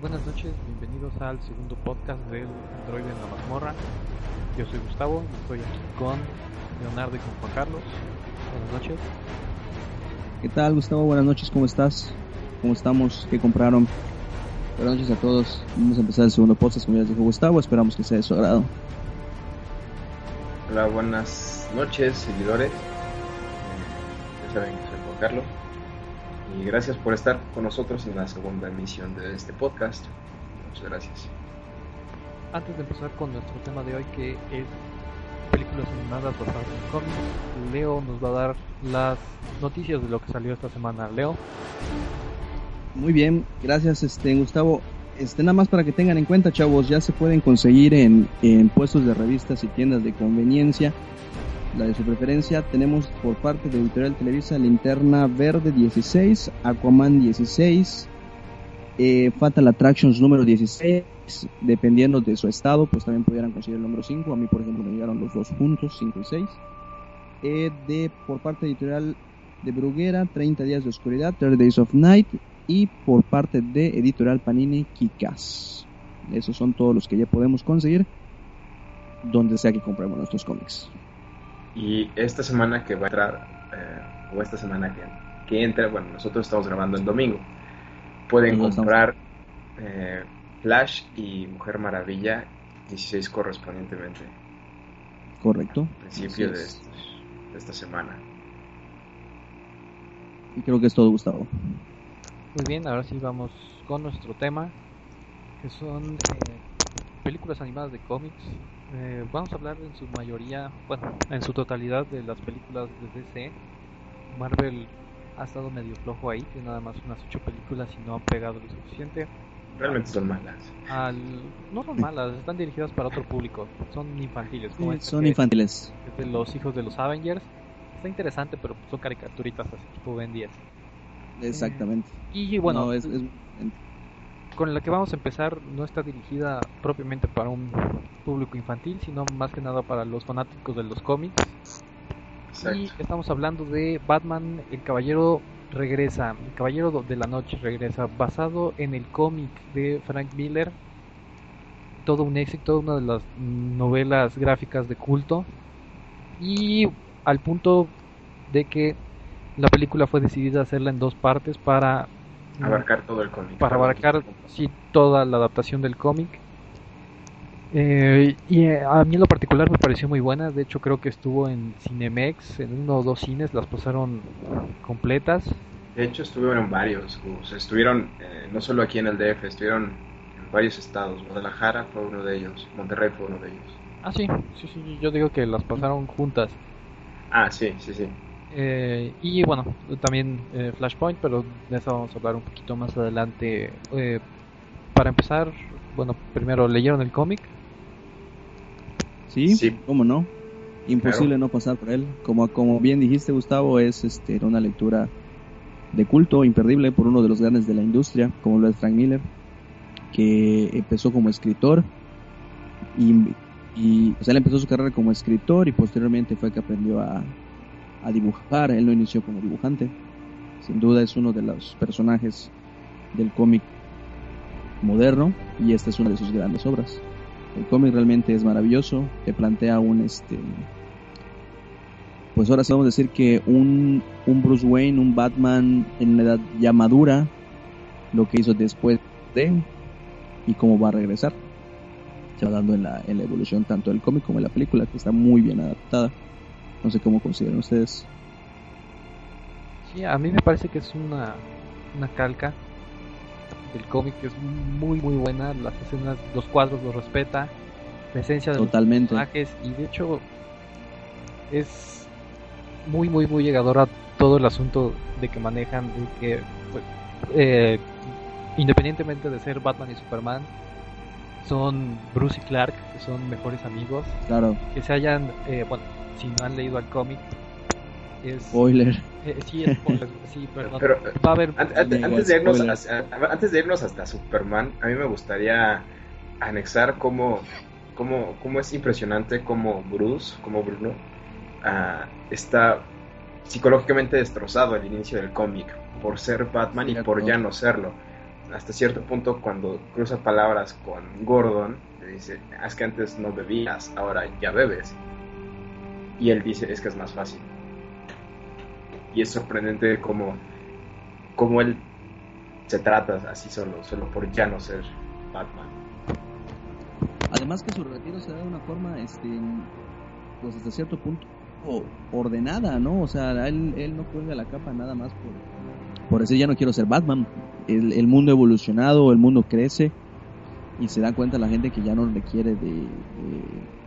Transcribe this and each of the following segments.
Buenas noches, bienvenidos al segundo podcast del Android en la mazmorra. Yo soy Gustavo estoy aquí con Leonardo y con Juan Carlos. Buenas noches. ¿Qué tal, Gustavo? Buenas noches, ¿cómo estás? ¿Cómo estamos? ¿Qué compraron? Buenas noches a todos. Vamos a empezar el segundo podcast, como ya les dijo Gustavo. Esperamos que sea de su agrado. Hola, buenas noches, seguidores. Eh, ya saben que soy Juan Carlos. Y gracias por estar con nosotros en la segunda emisión de este podcast. Muchas gracias. Antes de empezar con nuestro tema de hoy, que es películas animadas basadas en cómics, Leo nos va a dar las noticias de lo que salió esta semana. Leo. Muy bien, gracias este Gustavo. Este, nada más para que tengan en cuenta, chavos, ya se pueden conseguir en, en puestos de revistas y tiendas de conveniencia la de su preferencia. Tenemos por parte de Editorial Televisa Linterna Verde 16, Aquaman 16, eh, Fatal Attractions número 16. Dependiendo de su estado, pues también pudieran conseguir el número 5. A mí, por ejemplo, me llegaron los dos juntos, 5 y 6. Eh, de, por parte de Editorial de Bruguera, 30 días de oscuridad, 30 Days of Night. Y por parte de Editorial Panini, Kikas. Esos son todos los que ya podemos conseguir donde sea que compremos nuestros cómics. Y esta semana que va a entrar, eh, o esta semana que, que entra, bueno, nosotros estamos grabando el domingo, pueden comprar eh, Flash y Mujer Maravilla 16 correspondientemente Correcto. al principio estos- de esta semana. Y creo que es todo, Gustavo. Muy bien, ahora sí vamos con nuestro tema, que son eh, películas animadas de cómics. Eh, vamos a hablar en su mayoría, bueno, en su totalidad de las películas de DC. Marvel ha estado medio flojo ahí, tiene nada más unas ocho películas y no han pegado lo suficiente. Realmente son malas. Al, no son malas, están dirigidas para otro público, son infantiles. Como esta Son que infantiles. es de los hijos de los Avengers. Está interesante, pero son caricaturitas así tipo Ben 10. Exactamente. Y bueno, No, es- es- con la que vamos a empezar no está dirigida propiamente para un público infantil, sino más que nada para los fanáticos de los cómics. Exacto. Y estamos hablando de Batman, el Caballero regresa, el Caballero de la Noche regresa, basado en el cómic de Frank Miller. Todo un éxito, una de las novelas gráficas de culto. Y al punto de que la película fue decidida hacerla en dos partes para Abarcar todo el cómic. para abarcar sí toda la adaptación del cómic Eh, y eh, a mí en lo particular me pareció muy buena de hecho creo que estuvo en Cinemex en uno o dos cines las pasaron completas De hecho, estuvieron en varios. Estuvieron eh, no solo aquí en el DF, estuvieron en varios estados. Guadalajara fue uno de ellos. Monterrey fue uno de ellos. ah sí sí sí yo digo que las pasaron juntas Ah, sí, sí, sí. Eh, y bueno también eh, Flashpoint pero de eso vamos a hablar un poquito más adelante Eh, para empezar bueno primero leyeron el cómic sí, Sí. ¿cómo no? Imposible Claro. no pasar por él. Como, como bien dijiste, Gustavo, es este, una lectura de culto imperdible por uno de los grandes de la industria, como lo es Frank Miller, que empezó como escritor y, y o sea, él empezó su carrera como escritor y posteriormente fue que aprendió a, a dibujar. Él no inició como dibujante. Sin duda es uno de los personajes del cómic moderno y esta es una de sus grandes obras. El cómic realmente es maravilloso, te plantea un este pues ahora sí vamos a decir que un, un Bruce Wayne, un Batman en una edad ya madura, lo que hizo después de y cómo va a regresar. Se va dando en la, en la evolución tanto del cómic como de la película, que está muy bien adaptada. No sé cómo consideran ustedes. Sí, a mí me parece que es una, una calca del cómic que es muy muy buena, las escenas, los cuadros los respeta, la esencia de Totalmente. los personajes y de hecho es muy muy muy llegador a todo el asunto de que manejan, de que pues, eh, independientemente de ser Batman y Superman son Bruce y Clark, que son mejores amigos, Claro, que se hayan, eh, bueno, si no han leído el cómic, es... spoiler. Eh, sí, es spoiler, sí, perdón. Pero, Va a haber. Antes, de irnos hacia- antes de irnos hasta Superman, a mí me gustaría anexar cómo, cómo, cómo es impresionante como Bruce, como Bruno, ah, está psicológicamente destrozado al inicio del cómic por ser Batman y por ya no serlo. hasta cierto punto cuando cruza palabras con Gordon, le dice, es que antes no bebías, ahora ya bebes. Y él dice, es que es más fácil. Y es sorprendente cómo, cómo él se trata así solo, solo por ya no ser Batman. Además que su retiro se da de una forma, este, pues hasta cierto punto ordenada, ¿no? O sea, él, él no cuelga la capa nada más por, por decir ya no quiero ser Batman. El, el mundo ha evolucionado, el mundo crece y se da cuenta la gente que ya no requiere de, de,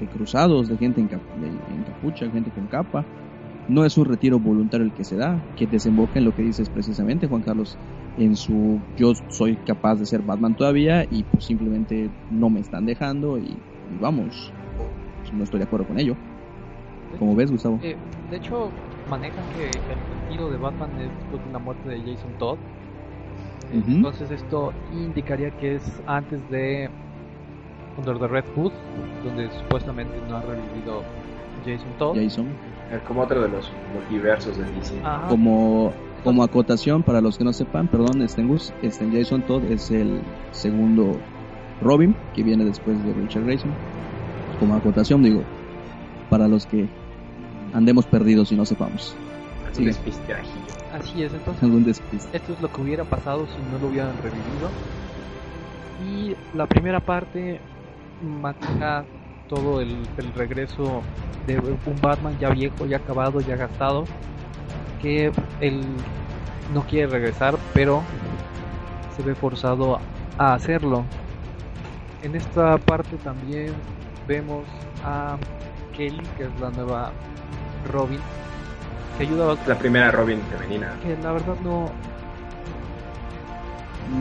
de cruzados, de gente en, en capucha, gente con capa. No es un retiro voluntario el que se da, que desemboca en lo que dices precisamente, Juan Carlos, en su yo soy capaz de ser Batman todavía y pues simplemente no me están dejando y vamos, no estoy de acuerdo con ello. Como ves, Gustavo? Eh, de hecho, manejan que el retiro de Batman es después de la muerte de Jason Todd. Entonces esto indicaría que es antes de Under the Red Hood, donde supuestamente no ha revivido Jason Todd. Jason. Como otro de los multiversos de DC. Como, como acotación, para los que no sepan, perdón, Stengus, este Jason Todd es el segundo Robin, que viene después de Richard Grayson como acotación, digo, para los que andemos perdidos y no sepamos. Así es, entonces esto es lo que hubiera pasado si no lo hubieran revivido. Y la primera parte maneja todo el, el regreso de un Batman ya viejo, ya acabado, ya gastado, que él no quiere regresar, pero se ve forzado a hacerlo. En esta parte también vemos a Kelly, que es la nueva Robin, que ayuda a... La primera Robin femenina. Que la verdad no...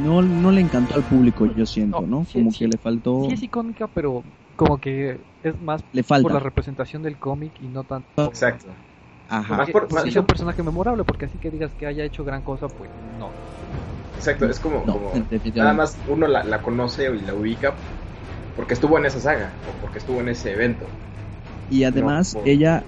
No, no le encantó al público, yo siento, ¿no? como que le faltó... Sí es icónica, pero como que es más le falta. por la representación del cómic y no tanto... Exacto. Ajá. Más por, es un personaje memorable, porque así que digas que haya hecho gran cosa, pues no. Exacto, es como, como nada más uno la, la, conoce y la ubica porque estuvo en esa saga o porque estuvo en ese evento. Y además ella,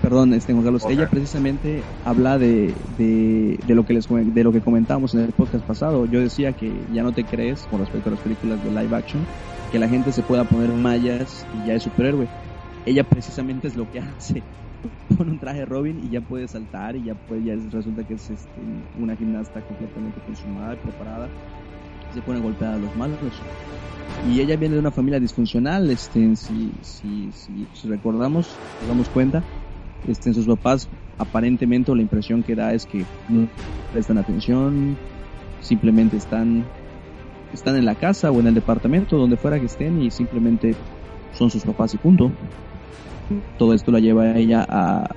perdón, este Carlos, ella precisamente habla de, de, de, lo que les de lo que comentábamos en el podcast pasado. Yo decía que ya no te crees con respecto a las películas de live action que la gente se pueda poner mallas y ya es superhéroe. Ella precisamente es lo que hace. Pone un traje Robin y ya puede saltar y ya puede, ya resulta que es este, una gimnasta completamente consumada y preparada. Se pone golpeada a los malos y ella viene de una familia disfuncional, este, si, si, si, recordamos, nos damos cuenta, este, sus papás aparentemente la impresión que da es que no prestan atención, simplemente están, están en la casa o en el departamento, donde fuera que estén y simplemente son sus papás y punto. Todo esto la lleva a ella a,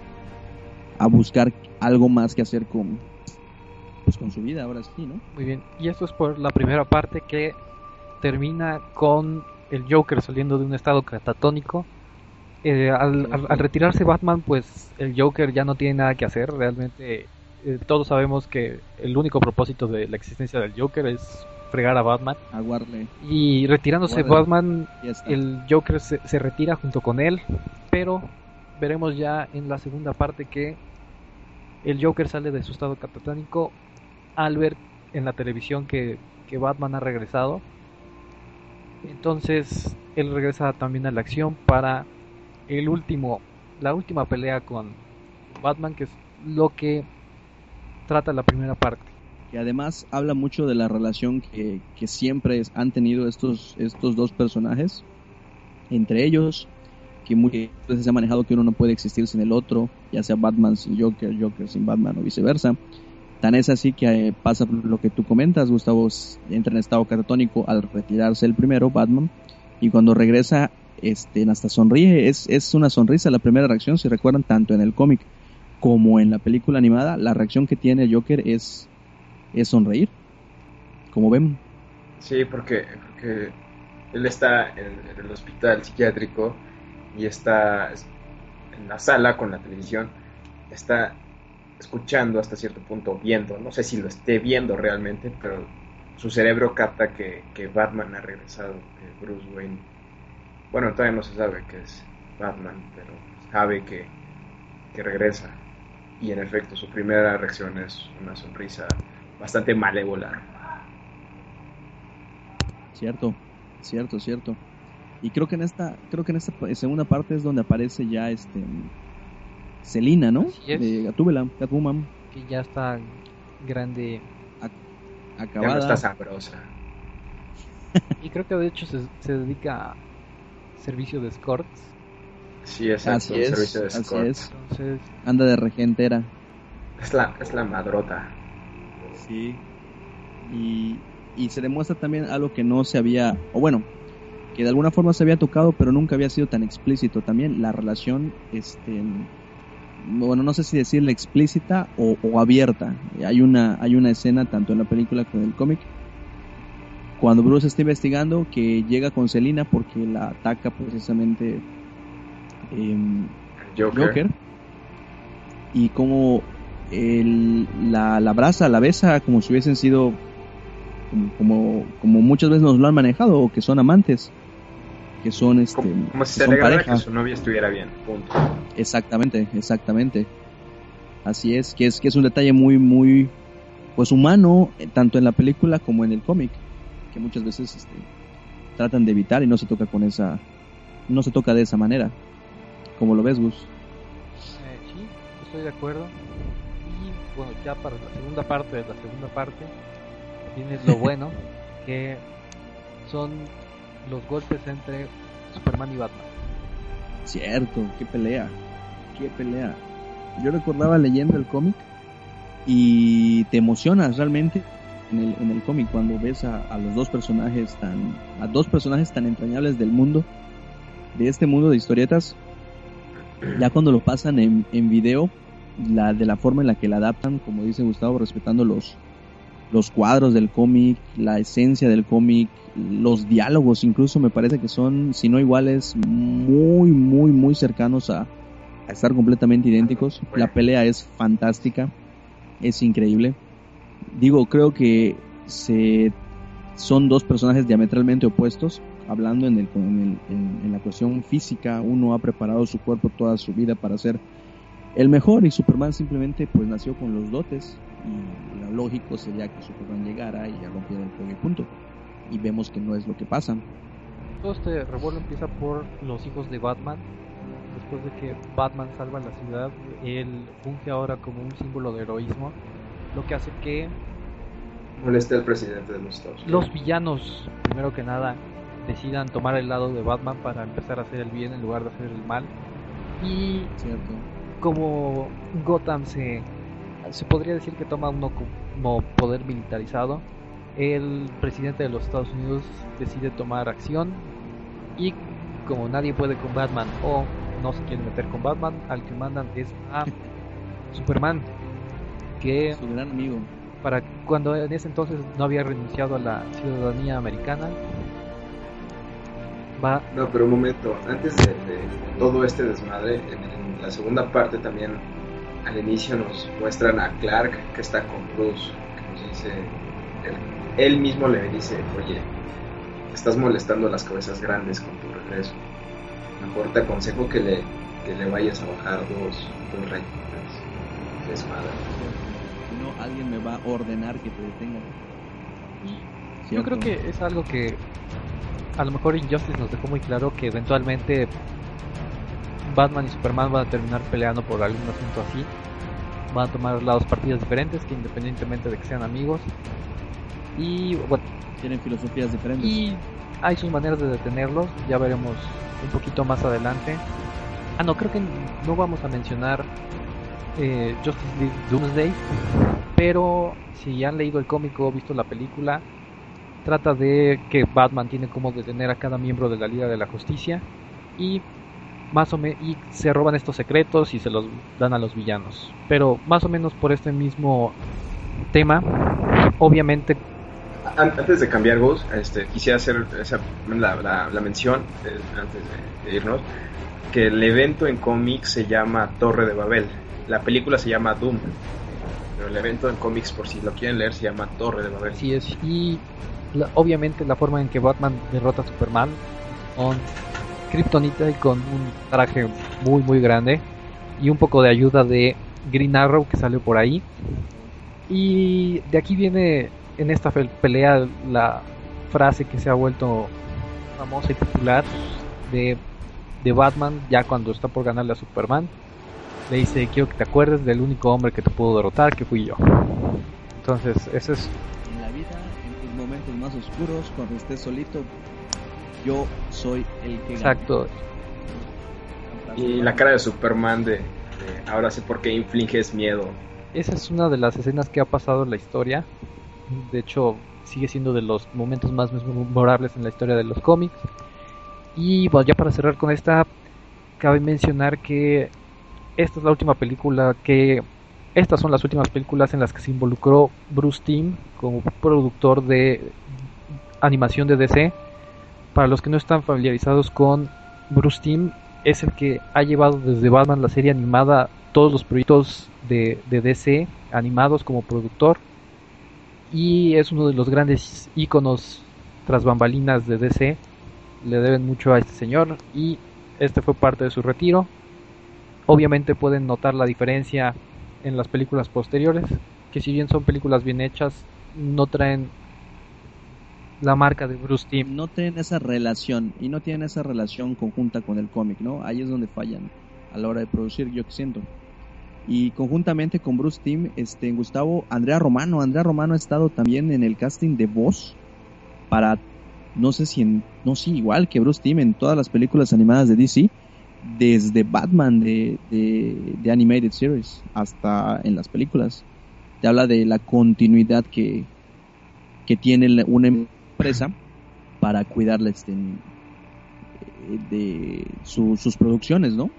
a buscar algo más que hacer con, pues con su vida, ahora sí, ¿no? Muy bien, y esto es por la primera parte que termina con el Joker saliendo de un estado catatónico. Eh, al, retirarse Batman, pues el Joker ya no tiene nada que hacer. Realmente eh, todos sabemos que el único propósito de la existencia del Joker es fregar a Batman. Aguarle. Y retirándose Batman, el Joker se, se retira junto con él. Pero veremos ya en la segunda parte que el Joker sale de su estado catatónico al ver en la televisión que, que Batman ha regresado entonces él regresa también a la acción para el último, la última pelea con Batman, que es lo que trata la primera parte. Que además habla mucho de la relación que, que siempre han tenido estos, estos dos personajes entre ellos, que muchas veces se ha manejado que uno no puede existir sin el otro, ya sea Batman sin Joker, Joker sin Batman o viceversa. Tan es así que eh, pasa lo que tú comentas, Gustavo entra en estado catatónico al retirarse el primero, Batman, y cuando regresa, este, hasta sonríe, es, es una sonrisa la primera reacción, si recuerdan, tanto en el cómic como en la película animada, la reacción que tiene Joker es, es sonreír, como ven. Sí, porque, él está en, en el hospital psiquiátrico y está en la sala con la televisión, está escuchando hasta cierto punto, viendo, no sé si lo esté viendo realmente, pero su cerebro capta que, Batman ha regresado, que Bruce Wayne, bueno, todavía no se sabe que es Batman, pero sabe que, que regresa. Y en efecto, su primera reacción es una sonrisa bastante malévola. Cierto, cierto, cierto. Y creo que en esta, creo que en esta segunda parte es donde aparece ya este Selina, ¿no? De Gatúbela, Catwoman. Que ya está grande. acabada. Ya está sabrosa. y creo que de hecho se, se dedica a servicio de escorts. Sí, exacto, es, servicio de escorts. Entonces... Anda de regentera. Es la, es la madrota. Sí. Y, y se demuestra también algo que no se había, o bueno, que de alguna forma se había tocado, pero nunca había sido tan explícito también, la relación, este, bueno, no sé si decirle explícita o, abierta. Hay una, hay una escena tanto en la película como en el cómic, cuando Bruce está investigando, que llega con Selina porque la ataca precisamente em, Joker. y como el, la, la abraza, la besa como si hubiesen sido como, como, muchas veces nos lo han manejado, o que son amantes, que son este. Como, si se le que su novia estuviera bien, punto. Exactamente, exactamente. Así es, que es, que es un detalle muy, muy, pues humano, tanto en la película como en el cómic, que muchas veces este, tratan de evitar y no se toca con esa, no se toca de esa manera. como lo ves, Gus? Eh, sí, estoy de acuerdo. Y bueno, ya para la segunda parte de la segunda parte, tienes lo bueno, que son los golpes entre Superman y Batman. Cierto, qué pelea, qué pelea. Yo recordaba leyendo el cómic y te emocionas realmente en el, cómic cuando ves a, los dos personajes tan, a dos personajes tan entrañables del mundo, de este mundo de historietas. Ya cuando lo pasan en, en video, de la forma en la que la adaptan, como dice Gustavo, respetando los, los cuadros del cómic, la esencia del cómic, los diálogos incluso me parece que son, si no iguales, muy, muy, muy cercanos a, estar completamente idénticos. La pelea es fantástica, es increíble. Digo, creo que son dos personajes diametralmente opuestos, hablando en, la cuestión física, uno ha preparado su cuerpo toda su vida para ser el mejor y Superman simplemente pues nació con los dotes y lo lógico sería que Superman llegara y ya rompiera el juego y punto. Y vemos que no es lo que pasa. Todo este revuelo empieza por los hijos de Batman. Después de que Batman salva la ciudad, él funge ahora como un símbolo de heroísmo, lo que hace que moleste al presidente de los Estados Los villanos, primero que nada, decidan tomar el lado de Batman para empezar a hacer el bien en lugar de hacer el mal. Y Cierto. como Gotham se se podría decir que toma uno como poder militarizado. El presidente de los Estados Unidos decide tomar acción y como nadie puede con Batman o no se quiere meter con Batman, al que mandan es a Superman, que su gran amigo. Para cuando en ese entonces no había renunciado a la ciudadanía americana. Va... No, pero un momento, antes de, todo este desmadre, en la segunda parte también al inicio nos muestran a Clark que está con Bruce, que nos dice, él, mismo le dice, oye, estás molestando a las cabezas grandes con tu regreso. Mejor te aconsejo que le, que le vayas a bajar dos, dos de espada. No, alguien me va a ordenar que te detenga. Yo creo que es algo que a lo mejor Injustice nos dejó muy claro que eventualmente Batman y Superman van a terminar peleando por algún asunto así. Van a tomar lados partidas diferentes, que independientemente de que sean amigos. Y bueno. Tienen filosofías diferentes. Y hay sus maneras de detenerlos. Ya veremos un poquito más adelante. Ah, no, creo que no vamos a mencionar eh, Justice League Doomsday. Pero si han leído el cómic o visto la película, trata de que Batman tiene como detener a cada miembro de la Liga de la Justicia. Y más o menos y se roban estos secretos y se los dan a los villanos. Pero más o menos por este mismo tema, obviamente. Antes de cambiar voz, este, quisiera hacer la, la, mención eh, antes de, irnos que el evento en cómics se llama Torre de Babel. La película se llama Doom. Pero el evento en cómics, por si lo quieren leer, se llama Torre de Babel. Sí es. Y obviamente la forma en que Batman derrota a Superman con Kryptonita y con un traje muy muy grande y un poco de ayuda de Green Arrow que salió por ahí. Y de aquí viene en esta pelea la frase que se ha vuelto famosa y popular de, de Batman ya cuando está por ganarle a Superman. Le dice, quiero que te acuerdes del único hombre que te pudo derrotar, que fui yo. Entonces, ese es... En la vida, en tus momentos más oscuros, cuando estés solito, yo soy el que... Exacto. Y la cara de Superman de, ahora sé por qué infliges miedo. Esa es una de las escenas que ha pasado en la historia. De hecho, sigue siendo de los momentos más memorables en la historia de los cómics. Y bueno, ya para cerrar con esta, cabe mencionar que esta es la última película que... Estas son las últimas películas en las que se involucró Bruce Timm como productor de animación de DC. Para los que no están familiarizados con Bruce Timm, es el que ha llevado desde Batman la serie animada todos los proyectos de, DC animados como productor y es uno de los grandes íconos tras bambalinas de DC. Le deben mucho a este señor y este fue parte de su retiro. Obviamente pueden notar la diferencia en las películas posteriores, que si bien son películas bien hechas, no traen la marca de Bruce Timm. No tienen esa relación y no tienen esa relación conjunta con el cómic, ¿no? Ahí es donde fallan a la hora de producir, yo siento y conjuntamente con Bruce Timm, este, Gustavo, Andrea Romano. Andrea Romano ha estado también en el casting de voz para, no sé si no sí, igual que Bruce Timm en todas las películas animadas de DC, desde Batman de, de, Animated Series hasta en las películas. Te habla de la continuidad que, que tiene una empresa para cuidarle este, de sus producciones, ¿no?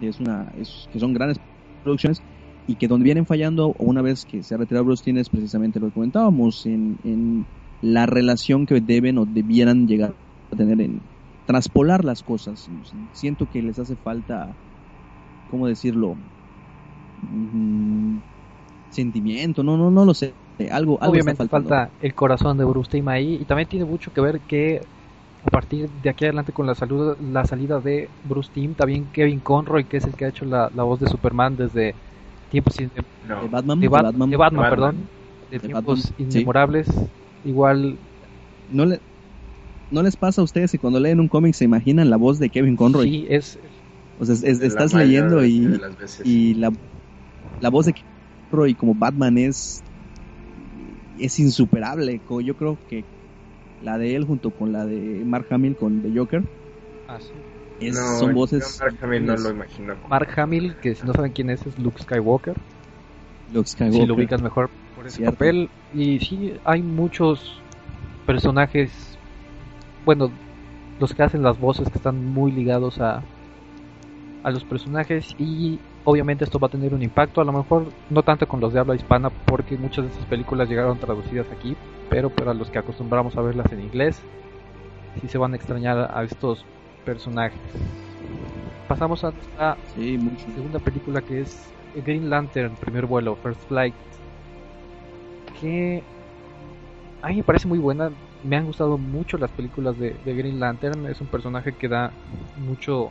Es una, es, que son grandes producciones y que donde vienen fallando una vez que se ha retirado Bruce Timm es precisamente lo que comentábamos en, en la relación que deben o debieran llegar a tener en traspolar las cosas. Siento que les hace falta, ¿cómo decirlo? Mm, sentimiento, no, no, no lo sé. Algo, algo Obviamente falta el corazón de Bruce Timm ahí y también tiene mucho que ver que a partir de aquí adelante con la, salud, la salida de Bruce Timm, también Kevin Conroy, que es el que ha hecho la, voz de Superman desde tiempos de, Batman, de, Batman, perdón, de, tiempos inmemorables. Igual no le no les pasa a ustedes que cuando leen un cómic se imaginan la voz de Kevin Conroy. Sí, es o sea, estás leyendo y, y la, la voz de Kevin Conroy como Batman es es insuperable. Yo creo que la de él junto con la de Mark Hamill con The Joker. Ah, sí. son voces. Mark Hamill no lo imagino. Mark Hamill, que si no saben quién es, es Luke Skywalker. Luke Skywalker. Si lo ubicas mejor por ese papel. Y sí, hay muchos personajes. Bueno, los que hacen las voces que están muy ligados a, a los personajes. Y obviamente esto va a tener un impacto. A lo mejor no tanto con los de habla hispana, porque muchas de esas películas llegaron traducidas aquí pero para los que acostumbramos a verlas en inglés, sí se van a extrañar a estos personajes. Pasamos a la segunda película que es Green Lantern, primer vuelo, First Flight, que a mí me parece muy buena. Me han gustado mucho las películas de, Green Lantern. Es un personaje que da mucho,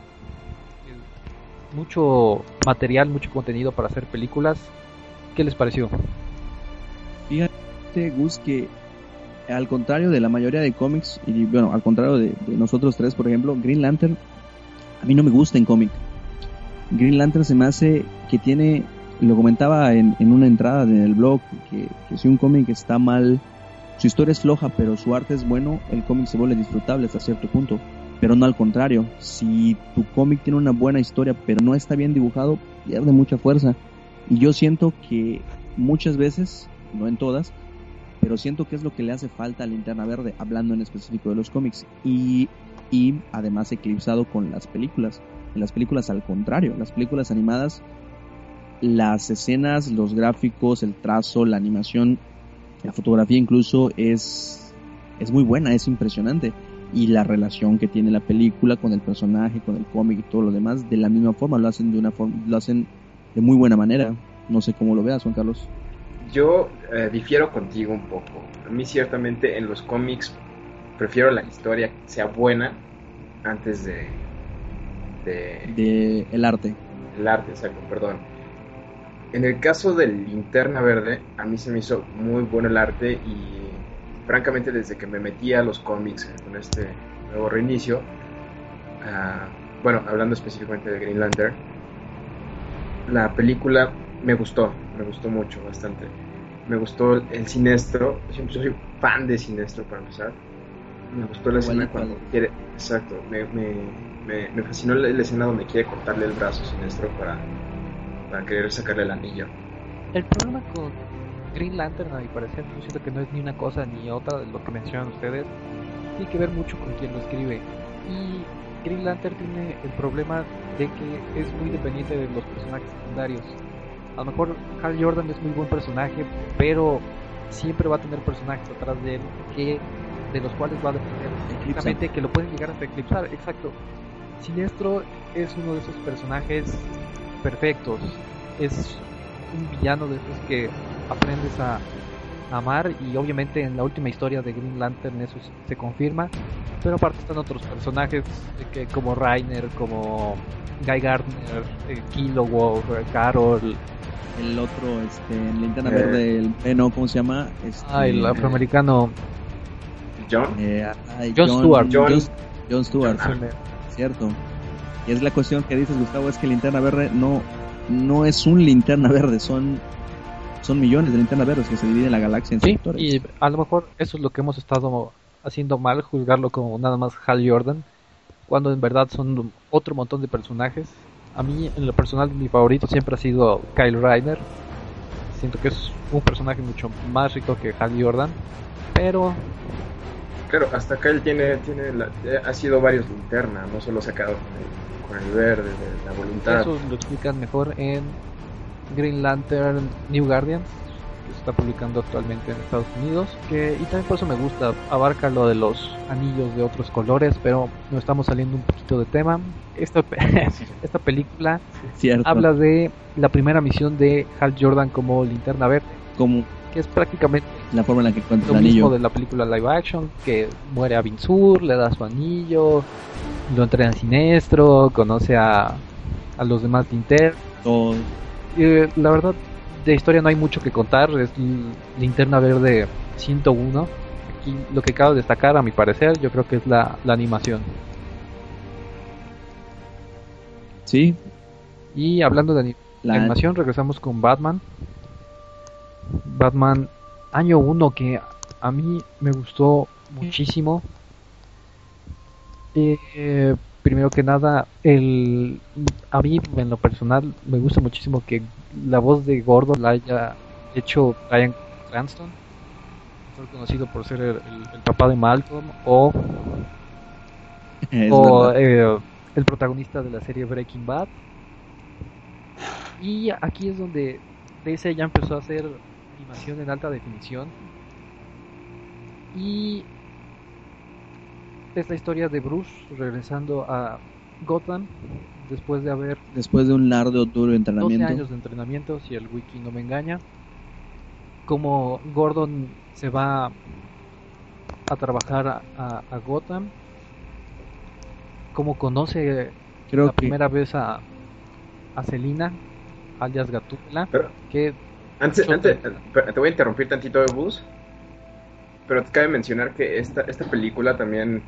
mucho material, mucho contenido para hacer películas. ¿Qué les pareció? Fíjate, Gus, que al contrario de la mayoría de cómics, y bueno, al contrario de, nosotros tres, por ejemplo, Green Lantern a mí no me gusta en cómic. Green Lantern se me hace que tiene, lo comentaba en, una entrada en el blog, que, si un cómic está mal, su historia es floja, pero su arte es bueno, el cómic se vuelve disfrutable hasta cierto punto. Pero no al contrario, si tu cómic tiene una buena historia, pero no está bien dibujado, pierde mucha fuerza. Y yo siento que muchas veces, no en todas, pero siento que es lo que le hace falta a Linterna Verde, hablando en específico de los cómics, y, y además eclipsado con las películas. En las películas al contrario, las películas animadas, las escenas, los gráficos, el trazo, la animación, la fotografía incluso es, es muy buena, es impresionante. Y la relación que tiene la película con el personaje, con el cómic y todo lo demás, de la misma forma, lo hacen de una forma, lo hacen de muy buena manera. No sé cómo lo veas, Juan Carlos yo eh, difiero contigo un poco. A mí ciertamente en los cómics prefiero la historia que sea buena antes de... De, el arte. El arte, exacto, perdón. En el caso del Linterna Verde, a mí se me hizo muy bueno el arte y francamente desde que me metí a los cómics con este nuevo reinicio, ah, bueno, hablando específicamente de Green Lantern, la película me gustó, me gustó mucho, bastante. Me gustó el, Sinestro, siempre soy fan de Sinestro para empezar. Me gustó la escena cuando quiere, exacto, me, me, me, fascinó la, escena donde quiere cortarle el brazo Sinestro para, para querer sacarle el anillo. El problema con Green Lantern, a mi parecer, yo siento que no es ni una cosa ni otra de lo que mencionan ustedes. Tiene que ver mucho con quien lo escribe. Y Green Lantern tiene el problema de que es muy dependiente de los personajes secundarios. A lo mejor Hal Jordan es muy buen personaje, pero siempre va a tener personajes atrás de él que de los cuales va a depender exactamente que lo pueden llegar a eclipsar. Exacto. Sinestro es uno de esos personajes perfectos. Es un villano de esos que aprendes a, amar y obviamente en la última historia de Green Lantern eso se confirma. Pero aparte están otros personajes que, como Rainer, como Guy Gardner, eh, Kilowog, Carol. El otro, este, Linterna eh. Verde, el Peno, ¿cómo se llama? Este, ah, el afroamericano. John. Eh, John, Stewart. John, Stewart, cierto. Y es la cuestión que dices, Gustavo, es que Linterna Verde no, no es un Linterna Verde, son son millones de linternas verdes que se dividen la galaxia en sí, sectores. Y a lo mejor eso es lo que hemos estado haciendo mal, juzgarlo como nada más Hal Jordan, cuando en verdad son otro montón de personajes. A mí, en lo personal, mi favorito siempre ha sido Kyle Reiner. Siento que es un personaje mucho más rico que Hal Jordan, pero claro, hasta Kyle tiene, tiene eh, ha sido varios linternas, no solo sacado con el, con el verde de la voluntad. Eso lo explican mejor en Green Lantern New Guardians, que se está publicando actualmente en Estados Unidos, que y también por eso me gusta, abarca lo de los anillos de otros colores, pero nos estamos saliendo un poquito de tema. Esta, esta película habla de la primera misión de Hal Jordan como linterna verde. Como que es prácticamente la forma en la que encuentra lo el mismo de la película live action, que muere a Sur, le da su anillo, lo entrena siniestro, conoce a, a los demás linternas eh, la verdad, de historia no hay mucho que contar. Es Linterna Verde 101. Aquí lo que acabo de destacar, a mi parecer, yo creo que es la, animación. Sí. Y hablando de la animación, regresamos con Batman. Batman año 1 que a mí me gustó muchísimo. Eh, primero que nada, el, a mí en lo personal me gusta muchísimo que la voz de Gordon la haya hecho Brian Cranston, conocido por ser el, papá de Malcolm o, eh, el protagonista de la serie Breaking Bad. Y aquí es donde DC ya empezó a hacer animación en alta definición. Y es la historia de Bruce regresando a Gotham después de haber después de un largo duro entrenamiento. 12 años de entrenamiento si el wiki no me engaña como Gordon se va a trabajar a, a, Gotham como conoce Creo la primera vez a a Selina alias Gatula que antes, antes te voy a interrumpir tantito de bus pero te cabe mencionar que esta, esta película también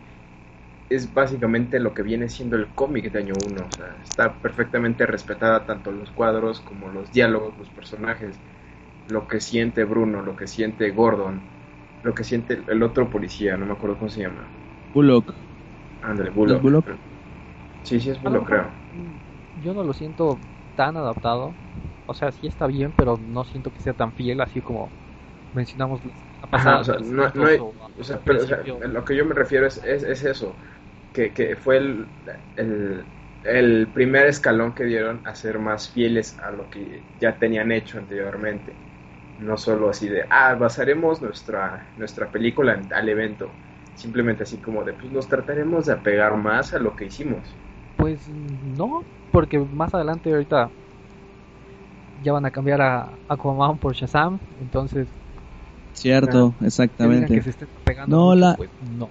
es básicamente lo que viene siendo el cómic de año 1. O sea, está perfectamente respetada tanto los cuadros como los diálogos, los personajes, lo que siente Bruno, lo que siente Gordon, lo que siente el otro policía, no me acuerdo cómo se llama. Bullock. Ándale, Bullock. Bullock? Sí, sí es Bullock, creo. Yo no lo siento tan adaptado. O sea, sí está bien, pero no siento que sea tan fiel, así como mencionamos Ajá, o sea, no, no hay, o sea, pero, o sea, lo que yo me refiero es, es, es eso que, que fue el, el, primer escalón que dieron a ser más fieles a lo que ya tenían hecho anteriormente. No solo así de, ah, basaremos nuestra, nuestra película en tal evento. Simplemente así como de, pues nos trataremos de apegar más a lo que hicimos. Pues no, porque más adelante ahorita ya van a cambiar a Aquaman por Shazam, entonces... Cierto, exactamente. no, la... Pues, no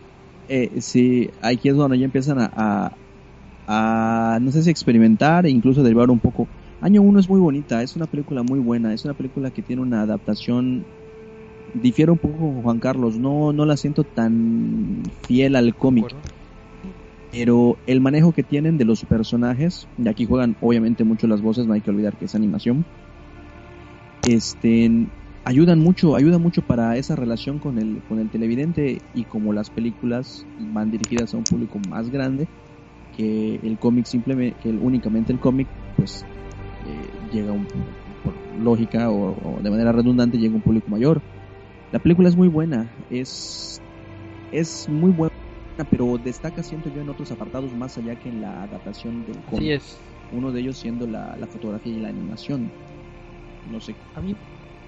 eh, sí, aquí es donde ya empiezan a, a, no sé si experimentar e incluso derivar un poco Año 1 es muy bonita, es una película muy buena, es una película que tiene una adaptación difiere un poco con Juan Carlos, no no la siento tan fiel al cómic. Pero el manejo que tienen de los personajes, y aquí juegan obviamente mucho las voces, no hay que olvidar que es animación. Este ayudan mucho, ayuda mucho para esa relación con el con el televidente y como las películas van dirigidas a un público más grande que el cómic simplemente que únicamente el cómic pues eh, llega un, por lógica o, de manera redundante llega a un público mayor. La película es muy buena, es es muy buena, pero destaca siento yo en otros apartados más allá que en la adaptación del cómic. Es. Uno de ellos siendo la, la fotografía y la animación. No sé. A mí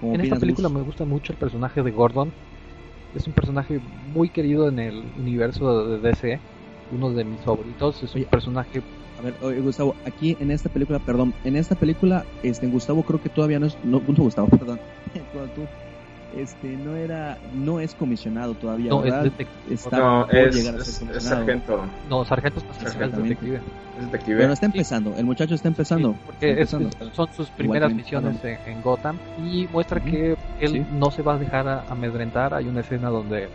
en esta película me gusta mucho el personaje de Gordon. Es un personaje muy querido en el universo de DC. Uno de mis favoritos. Es un personaje. A ver, oye, Gustavo, aquí en esta película, perdón, en esta película, este, Gustavo creo que todavía no es, no, no Gustavo, perdón, tú, este, no era, no es comisionado todavía, no, ¿verdad? Es Está no, es, llegar a es, ser es comisionado. sargento. No, sargento es detective. Es detective. Bueno, está empezando, el muchacho está empezando. Sí, porque está es- empezando. son sus primeras misiones en, en Gotham y muestra que él Sí. no se va a dejar a- amedrentar. Hay una escena donde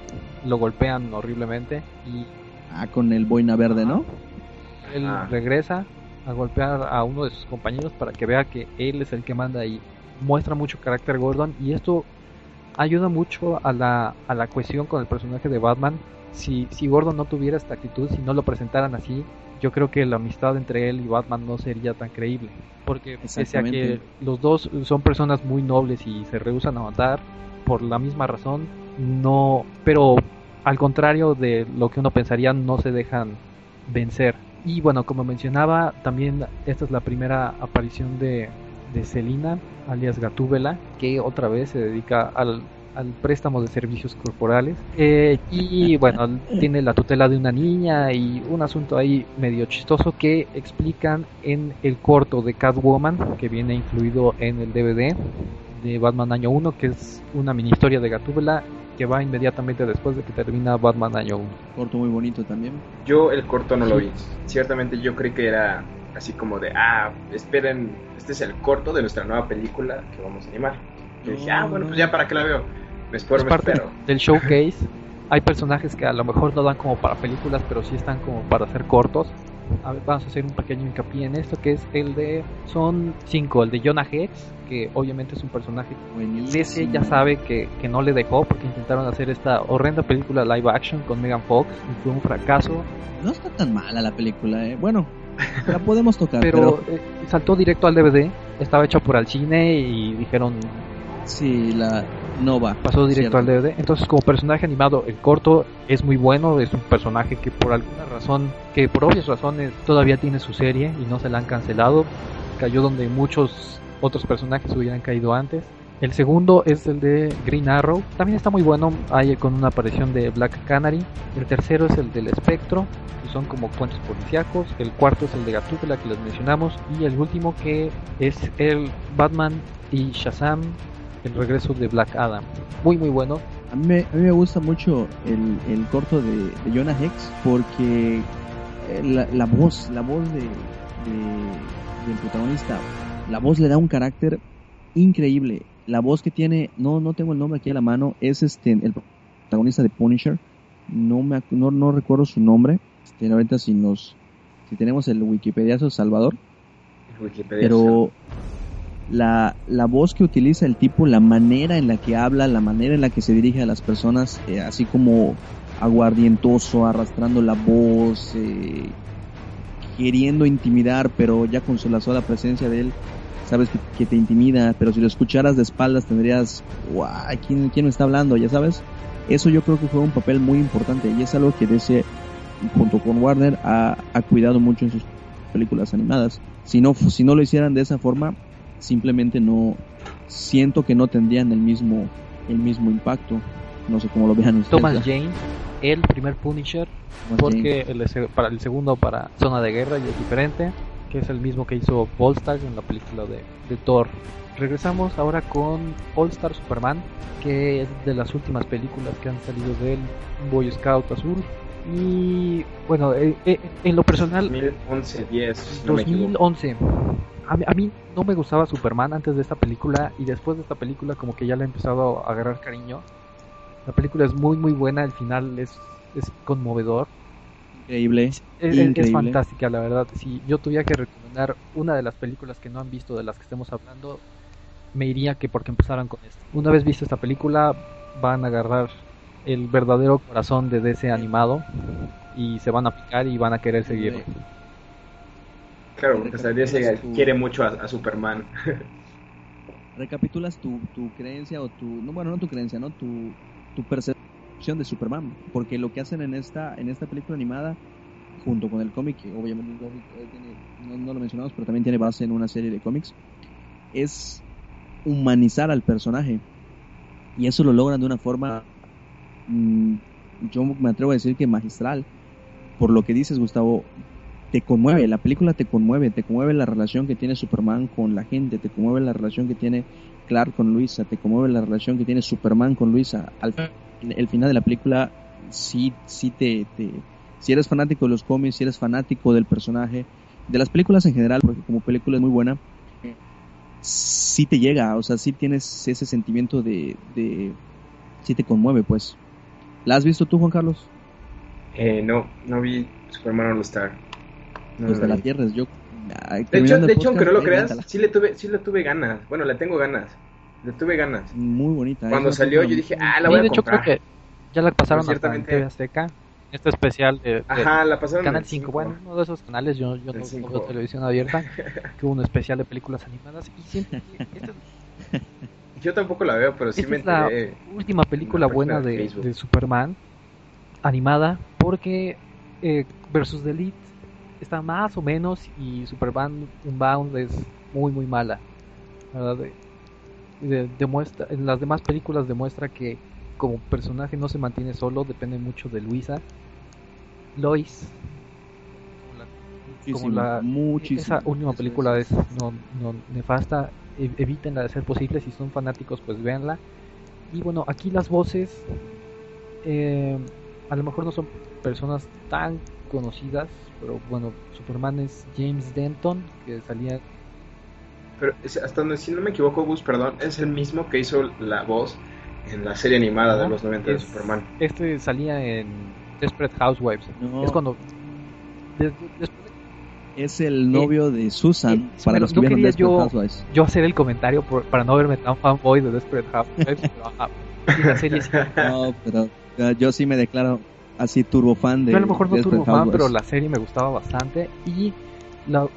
lo golpean horriblemente y Ah, con el boina verde, ¿no? él Ah. regresa a golpear a uno de sus compañeros para que vea que él es el que manda y muestra mucho carácter Gordon y esto ayuda mucho a la, a la cohesión con el personaje de Batman. Si, si Gordon no tuviera esta actitud, si no lo presentaran así, yo creo que la amistad entre él y Batman no sería tan creíble. Porque pese a que los dos son personas muy nobles y se rehusan a matar por la misma razón, no, pero al contrario de lo que uno pensaría, no se dejan vencer. Y bueno, como mencionaba, también esta es la primera aparición de, de Selina, alias Gatúbela, que otra vez se dedica al, al préstamo de servicios corporales. Eh, y bueno, tiene la tutela de una niña y un asunto ahí medio chistoso que explican en el corto de Catwoman, que viene incluido en el DVD de Batman Año 1, que es una mini historia de Gatúbela que va inmediatamente después de que termina Batman Año 1. Corto muy bonito también. Yo el corto no lo vi. Ciertamente yo creí que era así como de, ah, esperen, este es el corto de nuestra nueva película que vamos a animar. Yo dije, ah, bueno, pues ya para qué la veo. Me espero, es me parte espero. del showcase. Hay personajes que a lo mejor no dan como para películas, pero sí están como para hacer cortos. A ver, vamos a hacer un pequeño hincapié en esto, que es el de... Son cinco, el de Jonah Hex, que obviamente es un personaje. DC ya sabe que, que no le dejó porque intentaron hacer esta horrenda película live action con Megan Fox y fue un fracaso, No está tan mala la película, eh. Bueno, la podemos tocar, pero pero, eh, saltó directo al DVD, estaba hecho por al cine y dijeron sí, la no va. pasó directo Cierto. al DVD. Entonces, como personaje animado, el corto es muy bueno. Es un personaje que, por alguna razón, que por obvias razones, todavía tiene su serie y no se la han cancelado. Cayó donde muchos otros personajes hubieran caído antes. El segundo es el de Green Arrow. También está muy bueno. Hay con una aparición de Black Canary. El tercero es el del Espectro. Que son como cuentos policíacos. El cuarto es el de Gatúbela que les mencionamos. Y el último que es el Batman y Shazam el regreso de Black Adam. Muy muy bueno. A mí, a mí me gusta mucho el, el corto de, de Jonah Hex porque eh, la, la voz, la voz de, de- del protagonista, la voz le da un carácter increíble. La voz que tiene, no, no tengo el nombre aquí a la mano, es este el protagonista de Punisher. No me no, no recuerdo su nombre. Este, ahorita si nos si tenemos el Wikipediazo Salvador, Wikipedia. pero la, la voz que utiliza el tipo, la manera en la que habla, la manera en la que se dirige a las personas, eh, así como aguardientoso, arrastrando la voz, eh, queriendo intimidar, pero ya con su la sola presencia de él, sabes que, que te intimida, pero si lo escucharas de espaldas tendrías, guau, ¿quién, ¿quién me está hablando? Ya sabes, eso yo creo que fue un papel muy importante y es algo que DC, junto con Warner, ha, ha cuidado mucho en sus películas animadas. Si no, si no lo hicieran de esa forma, simplemente no siento que no tendrían el mismo el mismo impacto. No sé cómo lo vean ustedes. Thomas. Jane, el primer Punisher, Thomas Jane. porque el, para el segundo para Zona de Guerra y es diferente, que es el mismo que hizo Volstagg en la película de, de Thor. Regresamos ahora con All Star Superman, que es de las últimas películas que han salido del Boy Scout Azul. Y bueno, eh, eh, en lo personal, 2011, 10, si no me equivoco. 2011. a mí, a mí no me gustaba Superman antes de esta película y después de esta película como que ya le he empezado a agarrar cariño. La película es muy muy buena, el final es, es conmovedor. Increíble. Es, es- increíble. es fantástica, la verdad. Si yo tuviera que recomendar una de las películas que no han visto de las que estemos hablando, me iría que porque empezaran con esta. Una vez vista esta película, van a agarrar el verdadero corazón de DC animado y se van a picar y van a querer seguirlo. Claro, porque Recapitulas tu- quiere mucho a, a Superman. recapitulas tu, tu creencia o tu no bueno no tu creencia no tu, tu percepción de Superman porque lo que hacen en esta en esta película animada junto con el cómic que obviamente eh, no, no lo mencionamos pero también tiene base en una serie de cómics es humanizar al personaje y eso lo logran de una forma mm, yo me atrevo a decir que magistral por lo que dices Gustavo te conmueve, la película te conmueve, te conmueve la relación que tiene Superman con la gente, te conmueve la relación que tiene Clark con Luisa, te conmueve la relación que tiene Superman con Luisa. Al el final de la película sí, sí te, te- si eres fanático de los cómics, si eres fanático del personaje, de las películas en general, porque como película es muy buena, sí te llega, o sea, sí tienes ese sentimiento de, de sí te conmueve, pues. ¿La has visto tú, Juan Carlos? Eh, no, no vi Superman All Star. No, Pues te la pierdes, yo. De hecho, de hecho, aunque no lo creas, sí le tuve, sí le tuve ganas. Bueno, le tengo ganas. Le tuve ganas. Muy bonita. Cuando es salió, yo dije, ah, la Sí, voy de a hecho creo comprar. que ya la pasaron ciertamente- TV Azteca. Este especial de, de Ajá, la pasaron Canal el 5, cinco. bueno, uno de esos canales, yo, yo no, veo televisión abierta, que hubo un especial de películas animadas y siempre, esta Yo tampoco la veo, pero sí Esta me es la- última película buena de de, de Superman animada porque eh, versus The Elite está más o menos y Superman Unbound es muy muy mala ¿verdad? De- de- demuestra en las demás películas demuestra que como personaje no se mantiene solo depende mucho de Luisa Lois como la- muchísimo. esa última película es. es no, no, nefasta. E- Evítenla de ser posible. Si son fanáticos, pues véanla. Y bueno, aquí las voces. eh, a lo mejor no son personas tan conocidas. Pero bueno, Superman es James Denton. Que salía. Pero es- hasta donde, si no me equivoco, Gus, perdón, es el mismo que hizo la voz en la serie animada de Ajá, los 90 de es- Superman. Este salía en Desperate Housewives. No, Es cuando. de- de es el novio de Susan, eh, para los que no vieron quería Desperate yo- Housewives. yo hacer el comentario por- para no verme tan fanboy de Desperate Housewives. pero, la serie sí No, pero uh, yo sí me declaro así turbo fan de Yo a lo mejor no Desperate turbo fan, Housewives. pero la serie me gustaba bastante. Y la,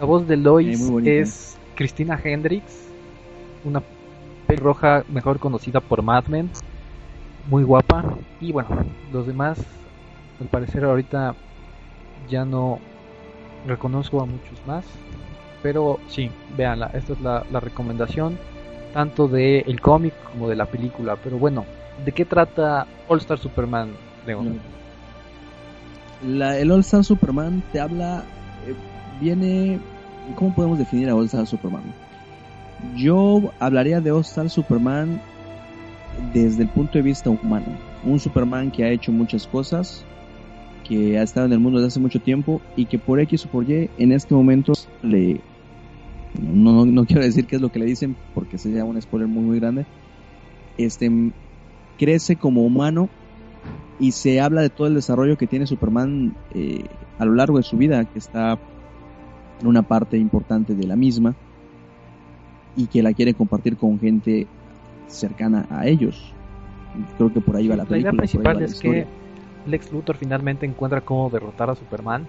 la voz de Eh, Lois bonita. es Christina Hendricks, una pelirroja mejor conocida por Mad Men, muy guapa. Y bueno, los demás, al parecer ahorita ya no reconozco a muchos más. Pero sí, véanla, esta es la, recomendación, tanto de el cómic como de la película. Pero bueno, ¿de qué trata All Star Superman, León? La- el All Star Superman te habla, eh, viene, ¿cómo podemos definir a All Star Superman? Yo hablaría de All Star Superman desde el punto de vista humano. Un Superman que ha hecho muchas cosas, que ha estado en el mundo desde hace mucho tiempo y que por X o por Y en este momento le... No, no, no quiero decir qué es lo que le dicen porque sería un spoiler muy muy grande. Este crece como humano y se habla de todo el desarrollo que tiene Superman eh, a lo largo de su vida, que está una parte importante de la misma y que la quiere compartir con gente cercana a ellos. Creo que por ahí va la La película. idea principal la es historia. que Lex Luthor finalmente encuentra cómo derrotar a Superman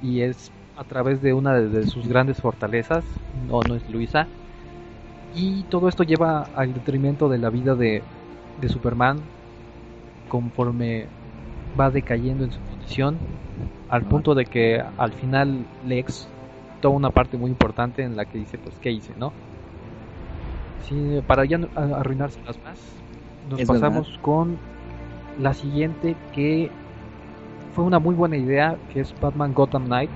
y es a través de una de, de sus grandes fortalezas, no, no es Luisa, y todo esto lleva al detrimento de la vida de, de Superman conforme va decayendo en su condición, al Ajá. punto de que al final Lex toma una parte muy importante en la que dice, pues, ¿qué hice, no? Sí, para ya no a- arruinarse las más, nos Es pasamos con la siguiente que fue una muy buena idea, que es Batman Gotham Knight,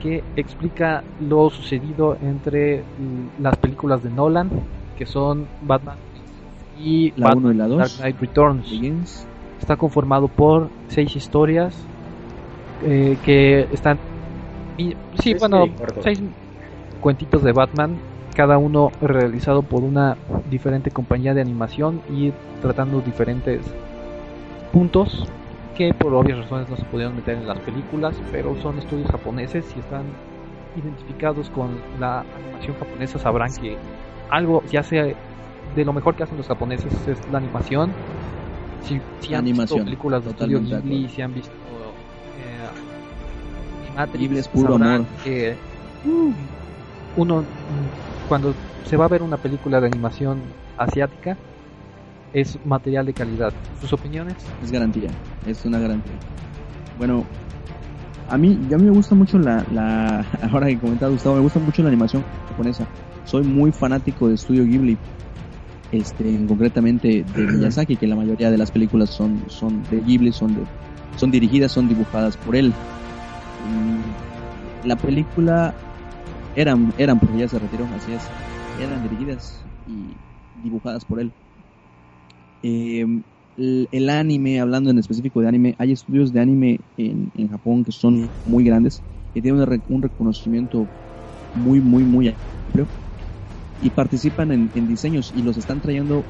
que explica lo sucedido entre las películas de Nolan, que son Batman y La Batman uno y la dos. Dark Knight Returns. Begins. Está conformado por seis historias eh, que están... y- sí, bueno, seis cuentitos de Batman, cada uno realizado por una diferente compañía de animación y tratando diferentes puntos que por obvias razones no se pudieron meter en las películas, pero son estudios japoneses y están identificados con la animación japonesa, sabrán que algo ya sea de lo mejor que hacen los japoneses es la animación. Si, si han Animación, visto películas de estudio Ghibli, si han visto es puro amor. que uh, uno mm, cuando se va a ver una película de animación asiática es material de calidad. ¿Sus opiniones? Es garantía, es una garantía. Bueno, a mí, ya a mí me gusta mucho la, la, ahora que comentaba Gustavo, me gusta mucho la animación japonesa. Soy muy fanático de Studio Ghibli, este, concretamente de Miyazaki, que la mayoría de las películas son, son de Ghibli, son de, son dirigidas, son dibujadas por él. Mm, La película eran, eran porque ya se retiró, así es, eran dirigidas y dibujadas por él. Eh, el, anime, hablando en específico de anime, hay estudios de anime en, en Japón que son muy grandes, que tienen un, un reconocimiento muy, muy, muy amplio y participan en, en diseños y los están trayendo.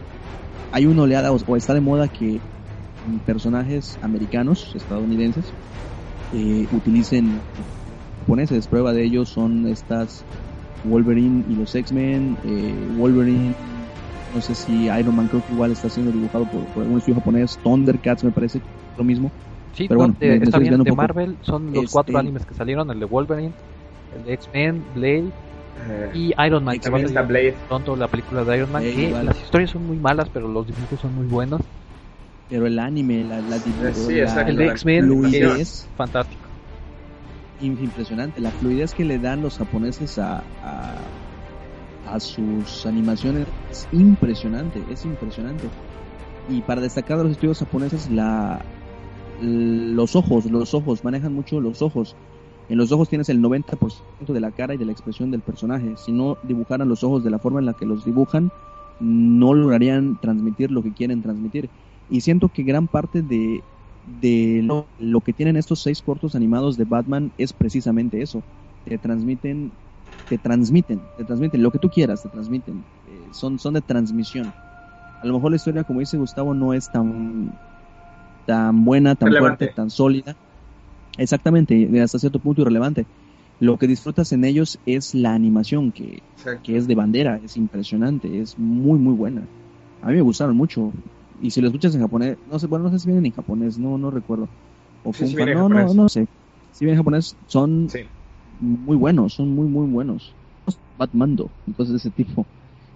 Hay una oleada o, o está de moda que personajes americanos, estadounidenses, eh, utilicen japoneses. Prueba de ello son estas Wolverine y los X-Men, eh, Wolverine no sé si Iron Man creo que igual está siendo dibujado por, por algún estudio japonés, Thundercats me parece lo mismo. Sí, Pero no, bueno, de- está bien. Marvel son los Este- cuatro animes que salieron: el de Wolverine, el de X-Men, Blade Eh, y Iron Man. también está Blade. pronto la película de Iron Man. Blade que las historias son muy malas, pero los dibujos son muy buenos. Pero el anime, la, la, Sí, la-. El X-Men fluidez. es fantástico. im- impresionante. La fluidez que le dan los japoneses a, a, a sus animaciones es impresionante, es impresionante. Y para destacar de los estudios japoneses, la, los ojos, los ojos, manejan mucho los ojos. En los ojos tienes el 90% de la cara y de la expresión del personaje. Si no dibujaran los ojos de la forma en la que los dibujan, no lograrían transmitir lo que quieren transmitir. Y siento que gran parte de, de lo, lo que tienen estos seis cortos animados de Batman es precisamente eso. Te transmiten, te transmiten, te transmiten lo que tú quieras, te transmiten. Eh, son, son de transmisión. A lo mejor la historia, como dice Gustavo, no es tan, tan buena, tan Relevante. fuerte, tan sólida. Exactamente, de hasta cierto punto irrelevante. Lo que disfrutas en ellos es la animación, que, que es de bandera, es impresionante, es muy, muy buena. A mí me gustaron mucho. Y si lo escuchas en japonés, no sé, bueno, no sé si vienen en japonés, no, no recuerdo. O Sí, en no, no, japonés. no sé. Si vienen en japonés, son Sí. muy buenos, son muy, muy buenos. Batmando y cosas de ese tipo.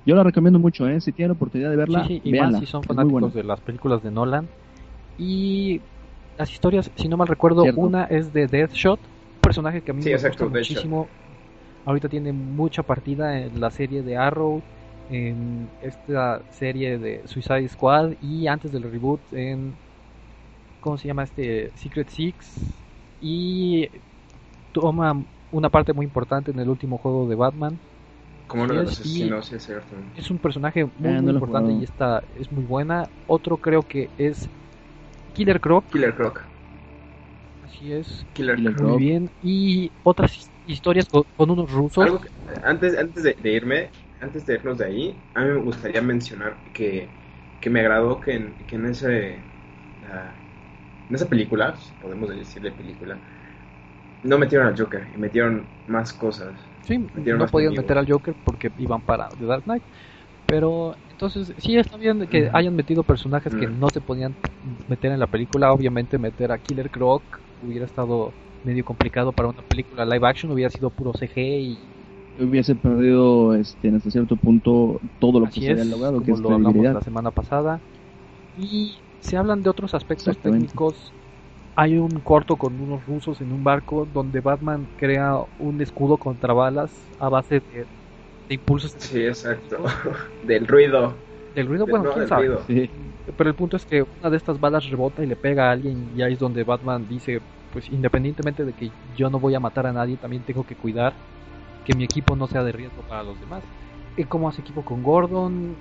Yo la recomiendo mucho, ¿eh? Si tienen la oportunidad de verla, sí, sí, y véanla. más si son fanáticos de las películas de Nolan. Y las historias, si no mal recuerdo, Cierto. una es de Deathshot, un personaje que a mí Sí, me gusta muchísimo. Ahorita tiene mucha partida en la serie de Arrow, en esta serie de Suicide Squad y antes del reboot en ¿cómo se llama este? Secret Six y toma una parte muy importante en el último juego de Batman. Como uno de los asesinos, sí, es cierto. Es un personaje muy, no muy lo importante y esta es muy buena. Otro creo que es Killer Croc, Killer Croc. así es, Killer, Killer Croc. muy bien. Y otras his- historias con, con unos rusos. Algo que- antes antes de, de irme, antes de irnos de ahí, a mí me gustaría mencionar que, que me agradó que en, que en ese ah, en esa película, si podemos decirle película, no metieron al Joker y metieron más cosas. Sí, metieron no podían enemigos. meter al Joker porque iban para The Dark Knight. Pero entonces sí está bien que hayan metido personajes que no se podían meter en la película. Obviamente meter a Killer Croc hubiera estado medio complicado para una película live action, hubiera sido puro CG y Hubiese perdido este, hasta cierto punto todo lo que se había es, logrado, como que es lo hablamos la semana pasada. Y se hablan de otros aspectos técnicos. Hay un corto con unos rusos en un barco donde Batman crea un escudo contra balas a base de, de impulsos Sí, exacto. Del ruido. del ruido. Del- Bueno, no, quién sabe. ruido. Sí. Pero el punto es que una de estas balas rebota y le pega a alguien y ahí es donde Batman dice, pues independientemente de que yo no voy a matar a nadie, también tengo que cuidar que mi equipo no sea de riesgo para los demás. Y cómo hace equipo con Gordon,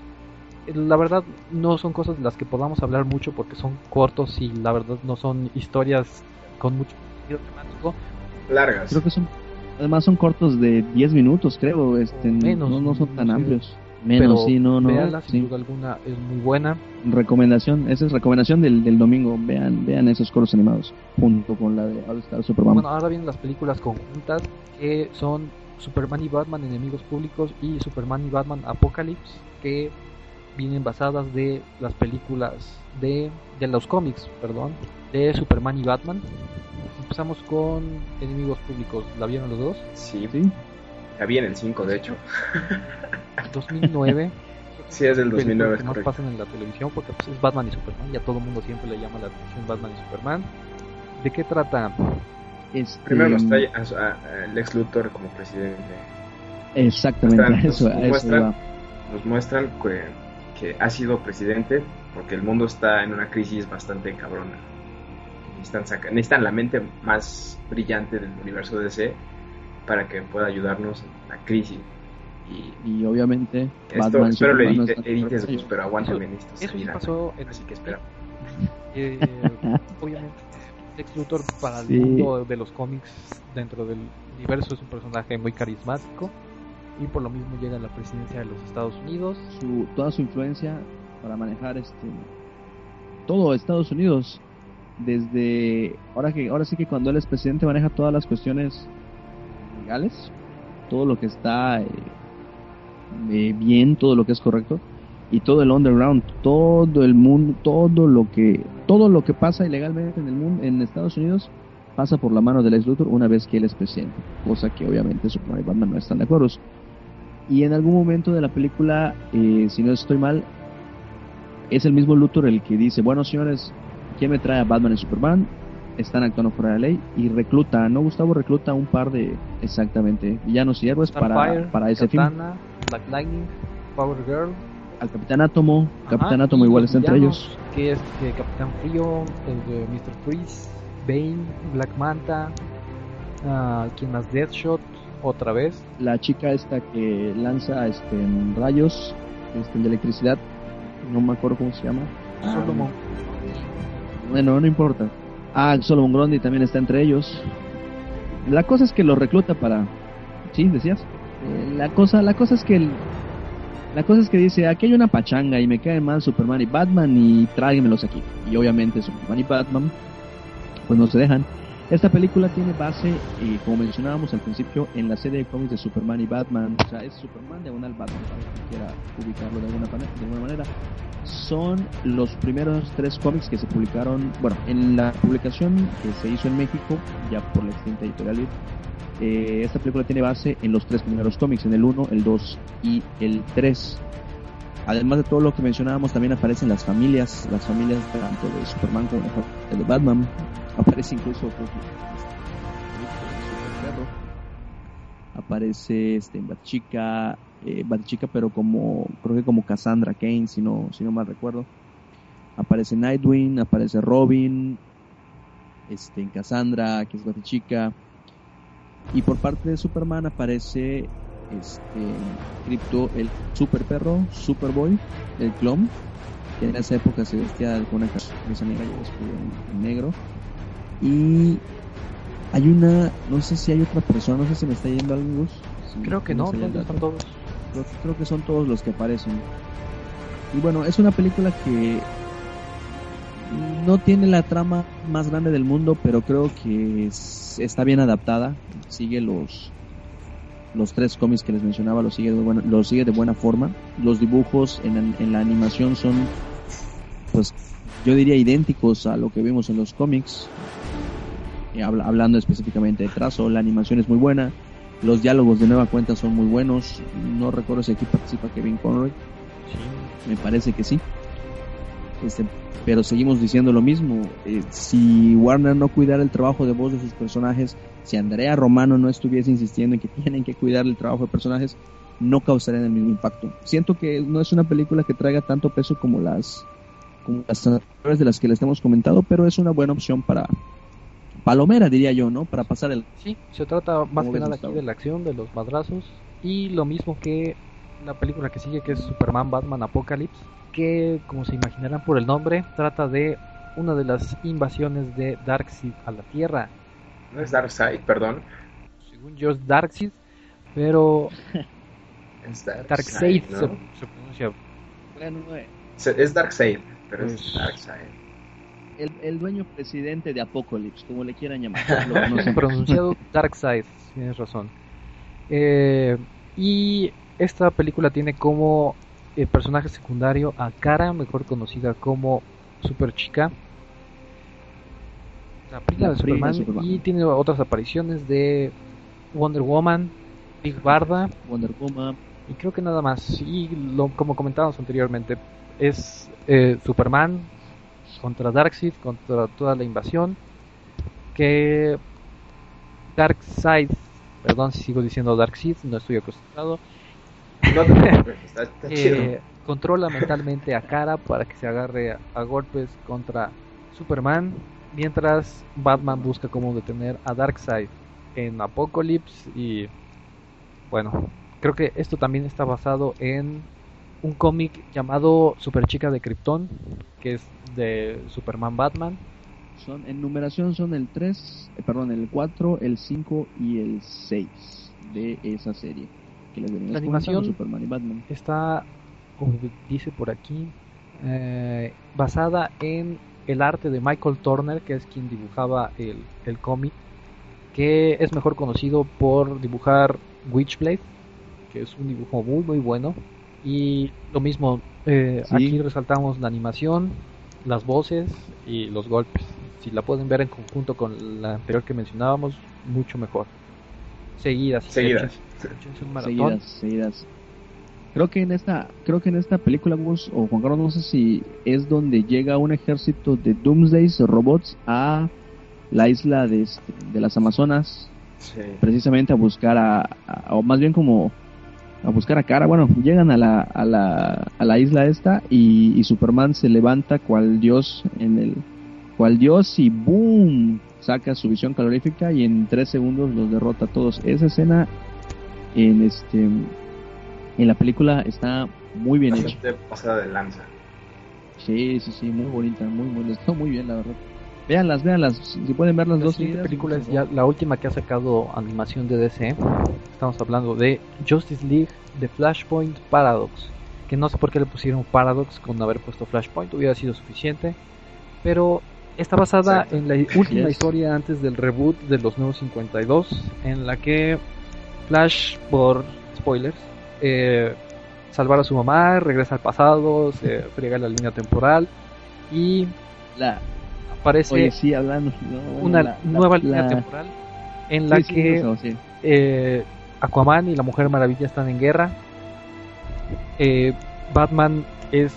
eh, la verdad no son cosas de las que podamos hablar mucho porque son cortos y la verdad no son historias con mucho contenido temático. Largas. Creo que son Además son cortos de 10 minutos, creo, este, Menos, no, no son tan sí. amplios. Menos, Pero sí, no, no. véanla, sin sí. duda alguna es muy buena. Recomendación, esa es recomendación del, del domingo. Vean, vean esos cortos animados junto con la de All Star Superman. Bueno, ahora vienen las películas conjuntas que son Superman y Batman Enemigos Públicos y Superman y Batman Apocalypse que vienen basadas de las películas de, de los cómics, perdón, de Superman y Batman. Empezamos con Enemigos Públicos, ¿la vieron los dos? Sí, sí, la vi en el 5, de hecho. 2009. Sí, es del 2009, que es más correcto. pasan en la televisión porque pues, es Batman y Superman, ya todo el mundo siempre le llama la atención Batman y Superman. ¿De qué trata? Este, Primero nos trae a, su- a- a Lex Luthor como presidente. Exactamente, a Muestran- eso, a nos eso muestran-. Nos muestran que, que ha sido presidente porque el mundo está en una crisis bastante cabrona. Necesitan, saca- necesitan la mente más brillante del universo DC para que pueda ayudarnos en la crisis. Y Y obviamente, esto, Batman espero no edite- edites, pero aguántame, Eso- necesito Eso pasó en Así que espera. Eh, Lex Luthor para el Sí. mundo de los cómics dentro del universo es un personaje muy carismático y por lo mismo llega a la presidencia de los Estados Unidos. su, toda su influencia para manejar este todo Estados Unidos desde ahora que ahora sí que cuando él es presidente maneja todas las cuestiones legales todo lo que está eh, eh, bien todo lo que es correcto y todo el underground todo el mundo todo lo que todo lo que pasa ilegalmente en el mundo en Estados Unidos pasa por la mano del ex Luthor una vez que él es presidente cosa que obviamente Superman y Batman no están de acuerdo y en algún momento de la película, eh, si no estoy mal, es el mismo Luthor el que dice, bueno señores, ¿quién me trae a Batman y Superman? Están actuando fuera de la ley y recluta, ¿no? Gustavo recluta un par de, exactamente, villanos y héroes para, Starfire, para ese. Katana, Black Lightning, Power Girl. Al Capitán Átomo, ajá, Capitán Átomo igual está entre ellos. Que es que Capitán Frío, el de Mr. Freeze, Bane, Black Manta, ah, ¿quién más? Deathshot, otra vez. La chica esta que lanza este, rayos este, de electricidad, no me acuerdo cómo se llama. Ah, Solomon. Bueno, no importa. Ah, Solomon Grundy también está entre ellos. La cosa es que lo recluta para... ¿Sí? ¿Decías? Eh, la cosa la cosa es que... el- La cosa es que dice, aquí hay una pachanga y me caen mal Superman y Batman y tráiganmelos aquí. Y obviamente Superman y Batman pues no se dejan. Esta película tiene base, eh, como mencionábamos al principio, en la serie de cómics de Superman y Batman. O sea, es Superman diagonal Batman, para quiera ubicarlo de alguna, de alguna manera. Son los primeros tres cómics que se publicaron, bueno, en la publicación que se hizo en México, ya por la extinta editorial eh, esta película tiene base en los tres primeros cómics, en el 1, el 2 y el 3. Además de todo lo que mencionábamos, también aparecen las familias, las familias tanto de Superman como de Batman. Aparece incluso creo Superperro. Aparece este Batchica, eh, Batchica, pero como creo que como Cassandra Kane, si no, si no mal recuerdo. Aparece Nightwing, aparece Robin, este en Cassandra, que es Batchica. Y por parte de Superman aparece este Crypto, el super perro, Superboy, el clon, en esa época se vestía con una camisa negra y escudo en, negro. Y hay una, no sé si hay otra persona, no sé si me está yendo. Gus, si Creo que no, ¿dónde están todos? Creo, creo que son todos los que aparecen. Y bueno, es una película que no tiene la trama más grande del mundo, pero creo que es- está bien adaptada. Sigue los los tres cómics que les mencionaba, los sigue de buena, los sigue de buena forma. Los dibujos en, la- en la animación son, pues, yo diría idénticos a lo que vimos en los cómics. Habla- hablando específicamente de trazo, la animación es muy buena. Los diálogos de nueva cuenta son muy buenos. No recuerdo si aquí participa Kevin Conroy. Me parece que sí. Este, pero seguimos diciendo lo mismo. Eh, si Warner no cuidara el trabajo de voz de sus personajes, si Andrea Romano no estuviese insistiendo en que tienen que cuidar el trabajo de personajes, no causarían el mismo impacto. Siento que no es una película que traiga tanto peso como las como las anteriores de las que les hemos comentado, pero es una buena opción para palomera, diría yo, ¿no? Para pasar el Sí, se trata más ¿Cómo que nada aquí de la acción, de los madrazos y lo mismo que la película que sigue que es Superman Batman Apocalypse, que como se imaginarán por el nombre, trata de una de las invasiones de Darkseid a la Tierra. No es Darkseid, perdón. según yo es Darkseid, pero Es Darkseid ¿no? se, se pronuncia. Bueno, eh, Es Darkseid, pero es Pues- Darkseid. el, el dueño presidente de Apocalypse, como le quieran llamar. lo conocen. pronunciado Darkseid, tienes razón. Eh, y esta película tiene como eh, personaje secundario a Kara, mejor conocida como Super Chica. La prima de Superman. y tiene otras apariciones de Wonder Woman, Big Barda Wonder Woman. y creo que nada más. Y lo, como comentábamos anteriormente, es eh, Superman contra Darkseid, contra toda la invasión. Que Darkseid, perdón si sigo diciendo Darkseid, no estoy acostumbrado, No te preocupes, está, está chido. eh, controla mentalmente a Kara para que se agarre a, a golpes contra Superman, mientras Batman busca cómo detener a Darkseid en Apocalypse y bueno, creo que esto también está basado en un cómic llamado Super Chica de Krypton, que es de Superman Batman. Son, en numeración son el 3, eh, perdón, el 4, el 5 y el 6 de esa serie. Que La animación- Superman y Batman. Está, como dice por aquí, eh, basada en el arte de Michael Turner, que es quien dibujaba el, el cómic, que es mejor conocido por dibujar Witchblade, que es un dibujo muy muy bueno. Y lo mismo, eh, Sí. aquí resaltamos la animación, las voces y los golpes. Si la pueden ver en conjunto con la anterior que mencionábamos, mucho mejor. Seguidas. Seguidas. un. Seguidas, seguidas. Creo que en esta, creo que en esta película, Gus, o Juan Carlos, no sé si es donde llega un ejército de Doomsdays robots a la isla de, este- de las Amazonas, Sí. precisamente a buscar a, a- o más bien como a buscar a Cara. Bueno, llegan a la, a la, a la isla esta y, y Superman se levanta cual dios en el, cual dios y boom, saca su visión calorífica y en tres segundos los derrota a todos. Esa escena en este, en la película está muy bien hecha. Pasada de lanza. Sí, sí, sí, muy bonita, muy, muy, está muy bien la verdad. Véanlas, véanlas, si pueden ver las La dos siguiente seguidas, película es por ya la última que ha sacado animación de DC. Estamos hablando de Justice League The Flashpoint Paradox. Que no sé por qué le pusieron Paradox con haber puesto Flashpoint, hubiera sido suficiente. Pero está basada Exacto. en la última Yes. historia antes del reboot de los nuevos 52. En la que Flash, por spoilers, eh, salvar a su mamá, regresa al pasado, se friega la línea temporal y La, aparece oye, sí, hablando. no, una la- la- nueva línea la- temporal en la Sí, que eh, Aquaman y la Mujer Maravilla están en guerra. Eh, Batman es,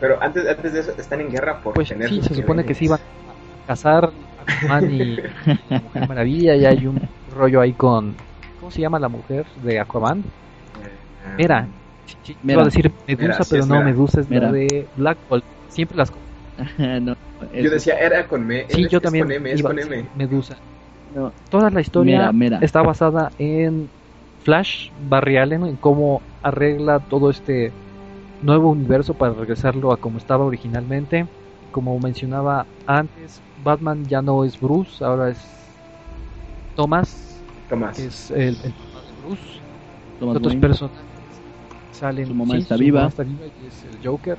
Pero antes, antes de eso, están en guerra por pues tener sí, se supone que se poderes. iban a casar Aquaman y, Mujer Maravilla y hay un rollo ahí con, ¿cómo se llama la mujer de Aquaman? Eh, Mera. Sí, sí, Mera. Iba a decir Medusa, Mera, sí pero no, Mera. Medusa es Mera. de Black Bolt. Siempre las no, Yo decía, era con M. Sí, es- yo es también con M, es iba con a M. Medusa. no, Toda la historia está basada en Flash, Barry Allen, en cómo arregla todo este nuevo universo para regresarlo a como estaba originalmente. Como mencionaba antes, Batman ya no es Bruce, ahora es Thomas, que es el, el de Bruce. Thomas Otros Wayne. personajes salen. Su mamá sí, está su viva. mamá está viva y es el Joker.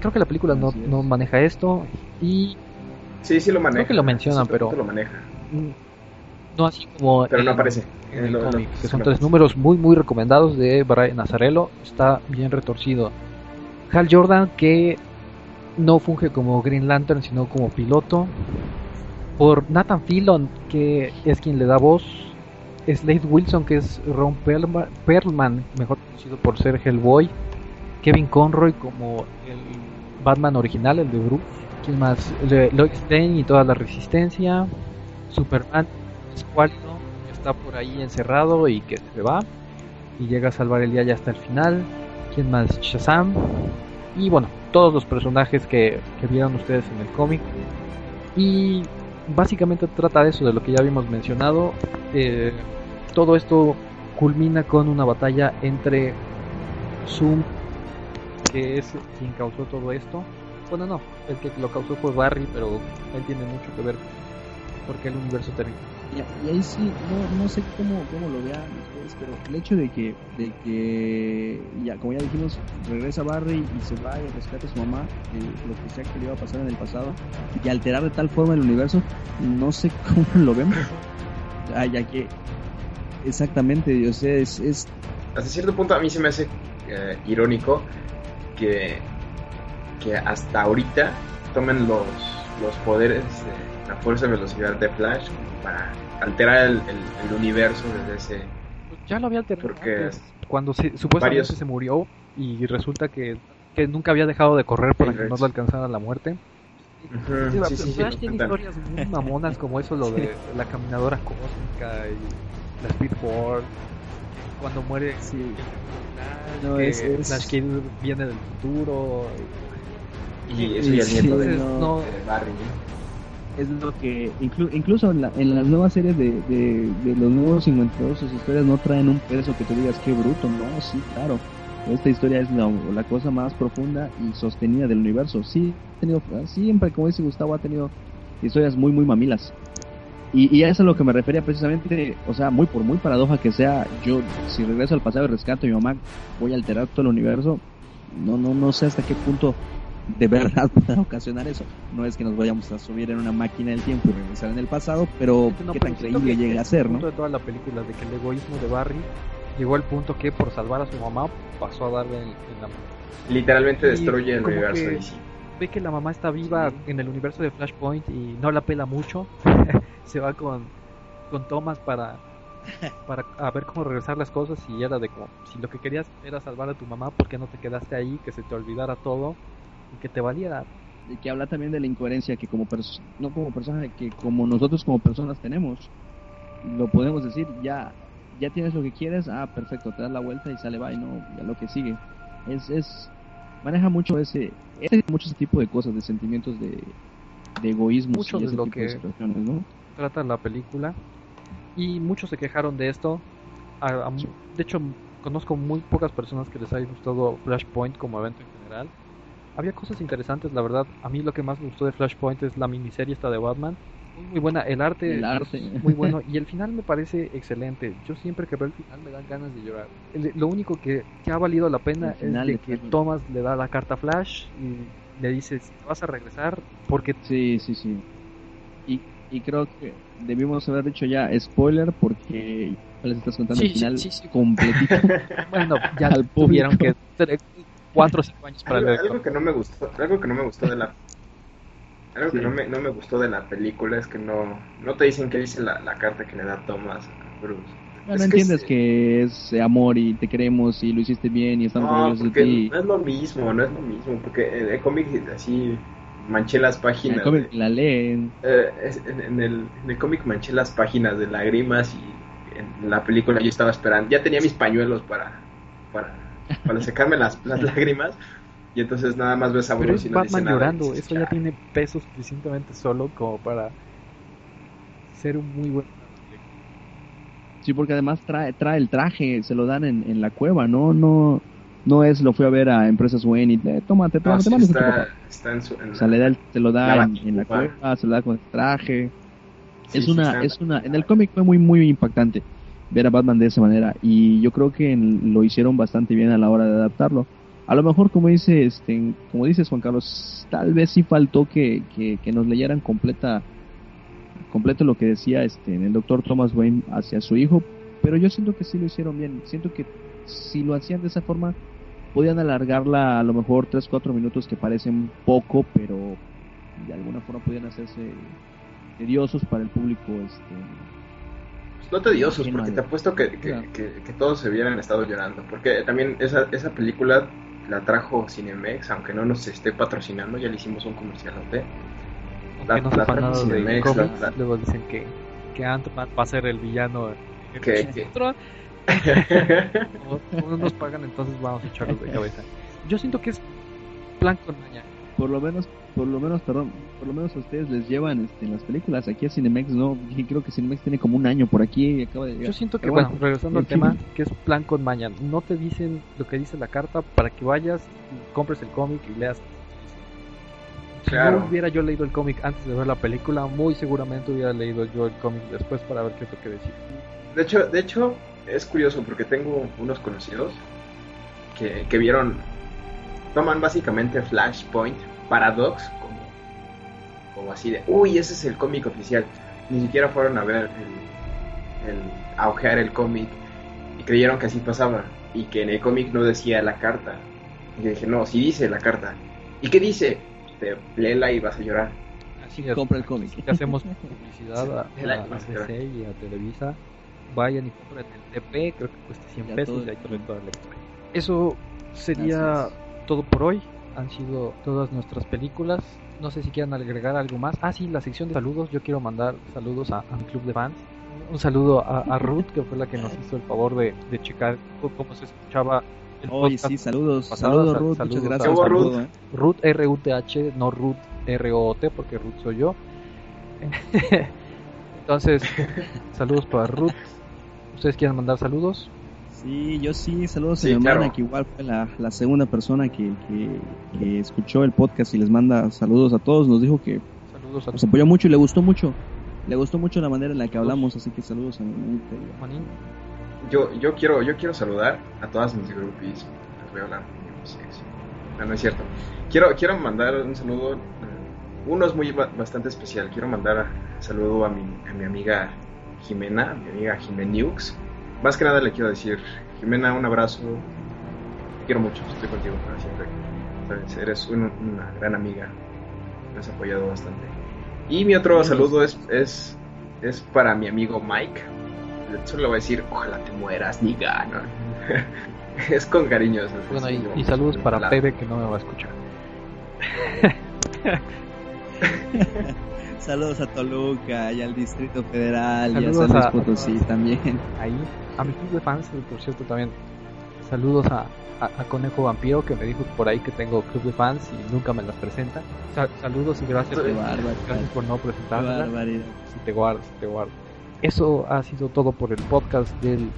Creo que la película no, no maneja esto y Sí, sí lo maneja. Creo que lo mencionan, Sí, pero- lo maneja. mm, no así como Pero no en- aparece. en el cómic, que son tres números muy muy recomendados de Brian Nazarello, está bien retorcido. Hal Jordan que no funge como Green Lantern sino como piloto. Por Nathan Fillon que es quien le da voz. Slade Wilson que es Ron Perlma- Perlman, mejor conocido por ser Hellboy. Kevin Conroy como el Batman original, el de Bruce. ¿Quién más? Le- Lois y toda la resistencia. Superman escuálido que está por ahí encerrado y que se va y llega a salvar el día ya hasta el final. ¿Quién más? Shazam. Y bueno, todos los personajes que, que vieron ustedes en el cómic. Y básicamente trata de eso, de lo que ya habíamos mencionado. Eh, todo esto culmina con una batalla entre Zoom, que es quien causó todo esto. Bueno, no, el que lo causó fue Barry, pero él tiene mucho que ver porque el universo termina. Y, ahí sí, no, no sé cómo, cómo lo vean pero el hecho de que, de que ya, como ya dijimos, regresa Barry y se va y rescata a su mamá, lo que sea que le iba a pasar en el pasado, y alterar de tal forma el universo, no sé cómo lo vemos. Ah, ya que exactamente, o sea, es, es... Hasta cierto punto a mí se me hace eh, irónico que, que hasta ahorita tomen los, los poderes, de la fuerza de velocidad de Flash para alterar el, el, universo desde ese... Pues ya lo había alterado porque cuando se, supuestamente se murió y resulta que, que, nunca había dejado de correr para que no lo alcanzara la muerte. Flash tiene historias muy mamonas como eso, lo de la caminadora cósmica y la Speedboard. Cuando muere, sí. No, es, Flash Kid viene del futuro. Y, eso ya es nieto de, no, Barry es lo que incluso en, las nuevas series de, los nuevos 52 sus historias no traen un peso que tú digas qué bruto, no, sí, claro. Esta historia es la, cosa más profunda y sostenida del universo. Sí, ha tenido, siempre, como dice Gustavo, ha tenido historias muy, muy mamilas. Y, y a eso es a lo que me refería precisamente, o sea, muy por muy paradoja que sea, yo si regreso al pasado y rescato a mi mamá, voy a alterar todo el universo. No, no, no sé hasta qué punto de verdad pueda ocasionar eso. No es que nos vayamos a subir en una máquina del tiempo y regresar en el pasado, pero qué tan creíble llega a ser, ¿no? de toda la película de que el egoísmo de Barry llegó al punto que por salvar a su mamá pasó a darle en, la Literalmente destruye el universo. ve que la mamá está viva en el universo de Flashpoint y no la pela mucho. Se va con, con Thomas para para a ver cómo regresar las cosas y era de como si lo que querías era salvar a tu mamá, ¿por qué no te quedaste ahí? Que se te olvidara todo y que te valiera. Y que habla también de la incoherencia que como no como persona, que como nosotros como personas tenemos. Lo podemos decir, ya ya tienes lo que quieres, ah, perfecto, te das la vuelta y sale, y no, ya lo que sigue. Es, es, maneja mucho ese, ese, mucho ese tipo de cosas, de sentimientos de, de egoísmo. Mucho de lo que trata la película. Y muchos se quejaron de esto. De hecho, conozco muy pocas personas que les haya gustado Flashpoint como evento en general había cosas interesantes, la verdad. A mí lo que más me gustó de Flashpoint es la miniserie esta de Batman. Muy, buena, el arte, muy bueno y el final me parece excelente. Yo siempre que veo el final me dan ganas de llorar. lo único que, ha valido la pena es de que Thomas le da la carta Flash y le dice, vas a regresar porque... Sí, sí, sí. Y, y creo que debimos haber dicho ya spoiler porque les estás contando el final completito. bueno, ya tuvieron que 4 o 5 años para algo, algo que no me gustó, algo que no me gustó de la algo que no me, no me gustó de la película es que no, no te dicen qué dice la, la carta que le da Thomas a Bruce. No, entiendes que es, amor y te queremos y lo hiciste bien y estamos orgullosos de ti. No es lo mismo, no es lo mismo, porque en el cómic así manché las páginas. En el cómic la leen. Eh, en, el, en el cómic manché las páginas de lágrimas y en la película yo estaba esperando, ya tenía mis pañuelos para, para para secarme las, las lágrimas. Y entonces nada más ves a Bruce y no Batman llorando, eso ya tiene peso suficientemente solo como para ser un muy buen Sí, porque además trae, trae el traje, se lo dan en, en la cueva, ¿no? No no es lo fui a ver a Empresas Wayne y eh, tómate, tómate, no, está, está en su, en o sea, le da se lo da en, la cueva, se lo da con el traje. es una, es una, en el cómic fue muy, muy impactante ver a Batman de esa manera y yo creo que lo hicieron bastante bien a la hora de adaptarlo. A lo mejor como dice este, como dices Juan Carlos, tal vez sí faltó que, que, nos leyeran completa completo lo que decía este el doctor Thomas Wayne hacia su hijo, pero yo siento que sí lo hicieron bien. Siento que si lo hacían de esa forma podían alargarla a lo mejor 3 4 minutos que parecen poco, pero de alguna forma podían hacerse tediosos para el público este no tediosos, porque te apuesto que, que, todos se hubieran estado llorando. Porque también esa, esa película la trajo Cinemex, aunque no nos esté patrocinando, ya le hicimos un comercial La, no la trajo Cinemex. luego dicen que, que Ant-Man va a ser el villano. Que, no nos pagan, entonces vamos a echarlos de cabeza. Yo siento que es plan con mañana. Por lo menos por lo menos, perdón, por lo menos a ustedes les llevan este, en las películas. Aquí a Cinemex no, creo que Cinemex tiene como un año por aquí y acaba de Yo siento que, bueno, regresando al tema, que es plan con maña. No te dicen lo que dice la carta para que vayas, compres el cómic y leas. Si Claro. no hubiera yo leído el cómic antes de ver la película, muy seguramente hubiera leído yo el cómic después para ver qué es lo que decía. De hecho, de hecho, es curioso porque tengo unos conocidos que, que vieron, toman básicamente Flashpoint Paradox como, como así de, uy, ese es el cómic oficial. Ni siquiera fueron a ver el, el a ojear el cómic y creyeron que así pasaba y que en el cómic no decía la carta. Y yo dije, no, sí dice la carta. ¿Y qué dice? Te léela y vas a llorar. Así es. Compra el cómic. Le hacemos publicidad a, a, a y a Televisa. Vayan y compren el TP, creo que cuesta 100 Ya pesos todo y toda la historia. Eso sería todo por hoy. Han sido todas nuestras películas. No sé si quieran agregar algo más. Ah, sí, la sección de saludos. Yo quiero mandar saludos a, a mi club de fans. Un saludo a, a Ruth, que fue la que nos hizo el favor de, de checar cómo se escuchaba el podcast. sí, saludos. pasado, Saludos, sal- Ruth. saludos Muchas gracias. ¿Qué hubo, por Ruth? ¿eh? Ruth R-U-T-H, no Ruth R-O-T, porque Ruth soy yo. Entonces, saludos para Ruth. ¿Ustedes quieren mandar saludos? Sí, yo sí, saludos Sí, a mi hermana, claro. que igual fue la, la segunda persona que, que, que escuchó el podcast y les manda saludos a todos. Nos dijo que Saludos a nos apoyó mucho y le gustó mucho. Le gustó mucho la manera en la que hablamos, así que saludos a mi hermanita. Yo, yo quiero, yo quiero saludar a todas mis groupies. Les voy a hablar. No, no es cierto. Quiero, quiero mandar un saludo. eh, Uno es muy ba- bastante especial. Quiero mandar a- saludo a mi, a mi amiga Jimena, mi amiga Jimeniux. Más que nada le quiero decir, Jimena, un abrazo. Te quiero mucho, estoy contigo para siempre. Sabes, Eres un- una gran amiga. Me has apoyado bastante. Y mi otro Sí, saludo es, es, es para mi amigo Mike. Solo le voy a decir, ojalá te mueras, niga. ¿no? es con cariño. es- es Bueno, y, saludos para Pepe, que no me va a escuchar. Saludos a Toluca y al Distrito Federal y a Saludos San Luis a- Potosí también. Ahí, a mi club de fans, por cierto, también. Saludos a, a- a Conejo Vampiro, que me dijo por ahí que tengo club de fans y nunca me las presenta. Sa- saludos y gracias, por- bárbaro. gracias por no barbaridad. Si te guardo, si te guardo. Eso ha sido todo por el podcast del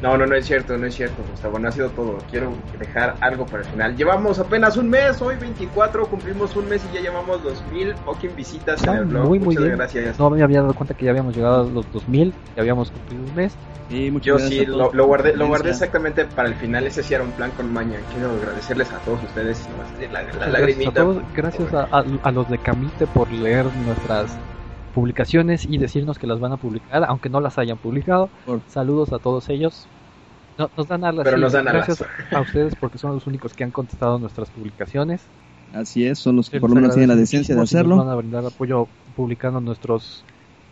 No, no, no es cierto, no es cierto, Gustavo, no ha sido todo. Quiero dejar algo para el final. Llevamos apenas un mes, hoy 24, cumplimos un mes y ya llevamos 2000 fucking visitas en el blog. muy, muy Muchas bien. gracias. No me había dado cuenta que ya habíamos llegado a los 2000, ya habíamos cumplido un mes. Sí, muchas Yo gracias sí, lo, guardé, lo guardé exactamente para el final. Ese sí era un plan con maña. Quiero agradecerles a todos ustedes. La, la Muchas gracias a lagrimita. todos, gracias a, a- a los de Camite por leer nuestras publicaciones y decirnos que las van a publicar, aunque no las hayan publicado. Por- Saludos a todos ellos. No- nos dan alas. Pero sí, nos dan alas. gracias a ustedes porque son los únicos que han contestado nuestras publicaciones. Así es, son los que por lo menos tienen la decencia de hacerlo. Nos van a brindar apoyo publicando nuestros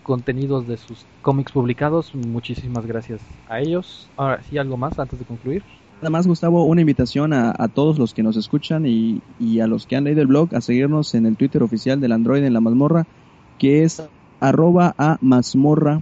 contenidos de sus cómics publicados. Muchísimas gracias a ellos. Ahora sí, algo más antes de concluir. Nada más, Gustavo, una invitación a, a todos los que nos escuchan y, y a los que han leído el blog a seguirnos en el Twitter oficial del Android en la mazmorra, que es arroba a mazmorra.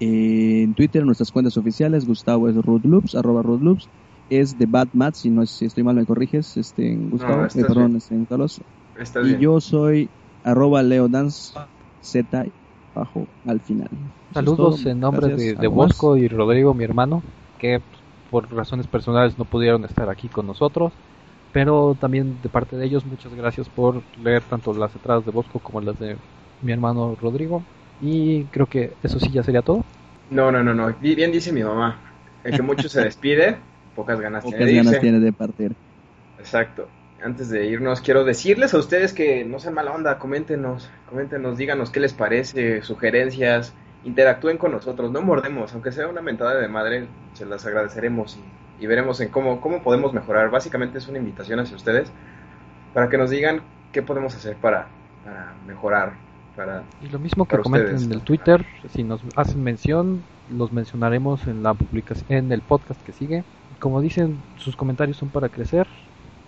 Eh, en Twitter, nuestras cuentas oficiales, Gustavo es rootloops, arroba rootloops, es de Batmat, si no si estoy mal me corriges, este, Gustavo, No, eh, perdón, este, Carlos. Está Y bien. yo soy arroba leodance, z bajo al final. Es Saludos en nombre Gracias. de, de. Bosco y Rodrigo, mi hermano, que por razones personales no pudieron estar aquí con nosotros. Pero también de parte de ellos, muchas gracias por leer tanto las entradas de Bosco como las de mi hermano Rodrigo. Y creo que eso sí ya sería todo. No, no, no, no. Bi- Bien dice mi mamá. El que mucho se despide, pocas ganas Pocas tiene de ganas tiene de partir. Exacto. Antes de irnos, quiero decirles a ustedes que no sean mala onda, coméntenos, coméntenos, díganos qué les parece, sugerencias, interactúen con nosotros, no mordemos, aunque sea una mentada de madre, se las agradeceremos y, y veremos en cómo, cómo podemos mejorar. Básicamente es una invitación hacia ustedes para que nos digan qué podemos hacer para, para mejorar, para... Y lo mismo que comenten ustedes. en el Twitter, si nos hacen mención, los mencionaremos en la publicación, en el podcast que sigue. Como dicen, sus comentarios son para crecer.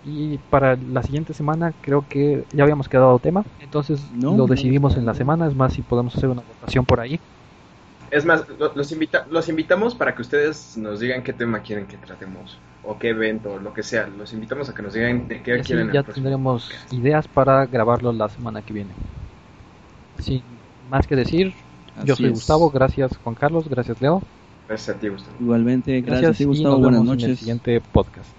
Y para la siguiente semana creo que ya habíamos quedado tema, entonces No, lo no decidimos en la semana. Es más, si podemos hacer una votación por ahí. Es más, lo- los, invita los invitamos para que ustedes nos digan qué tema quieren que tratemos, o qué evento, lo que sea. Los invitamos a que nos digan de qué Y así quieren. ya tendremos podcast. ideas para grabarlo la semana que viene. Sin más que decir, yo Así soy es. Gustavo, gracias Juan Carlos, gracias Leo. Gracias a ti, Gustavo. Igualmente, gracias, a ti, y Gustavo. nos Buenas vemos en el noches. siguiente podcast.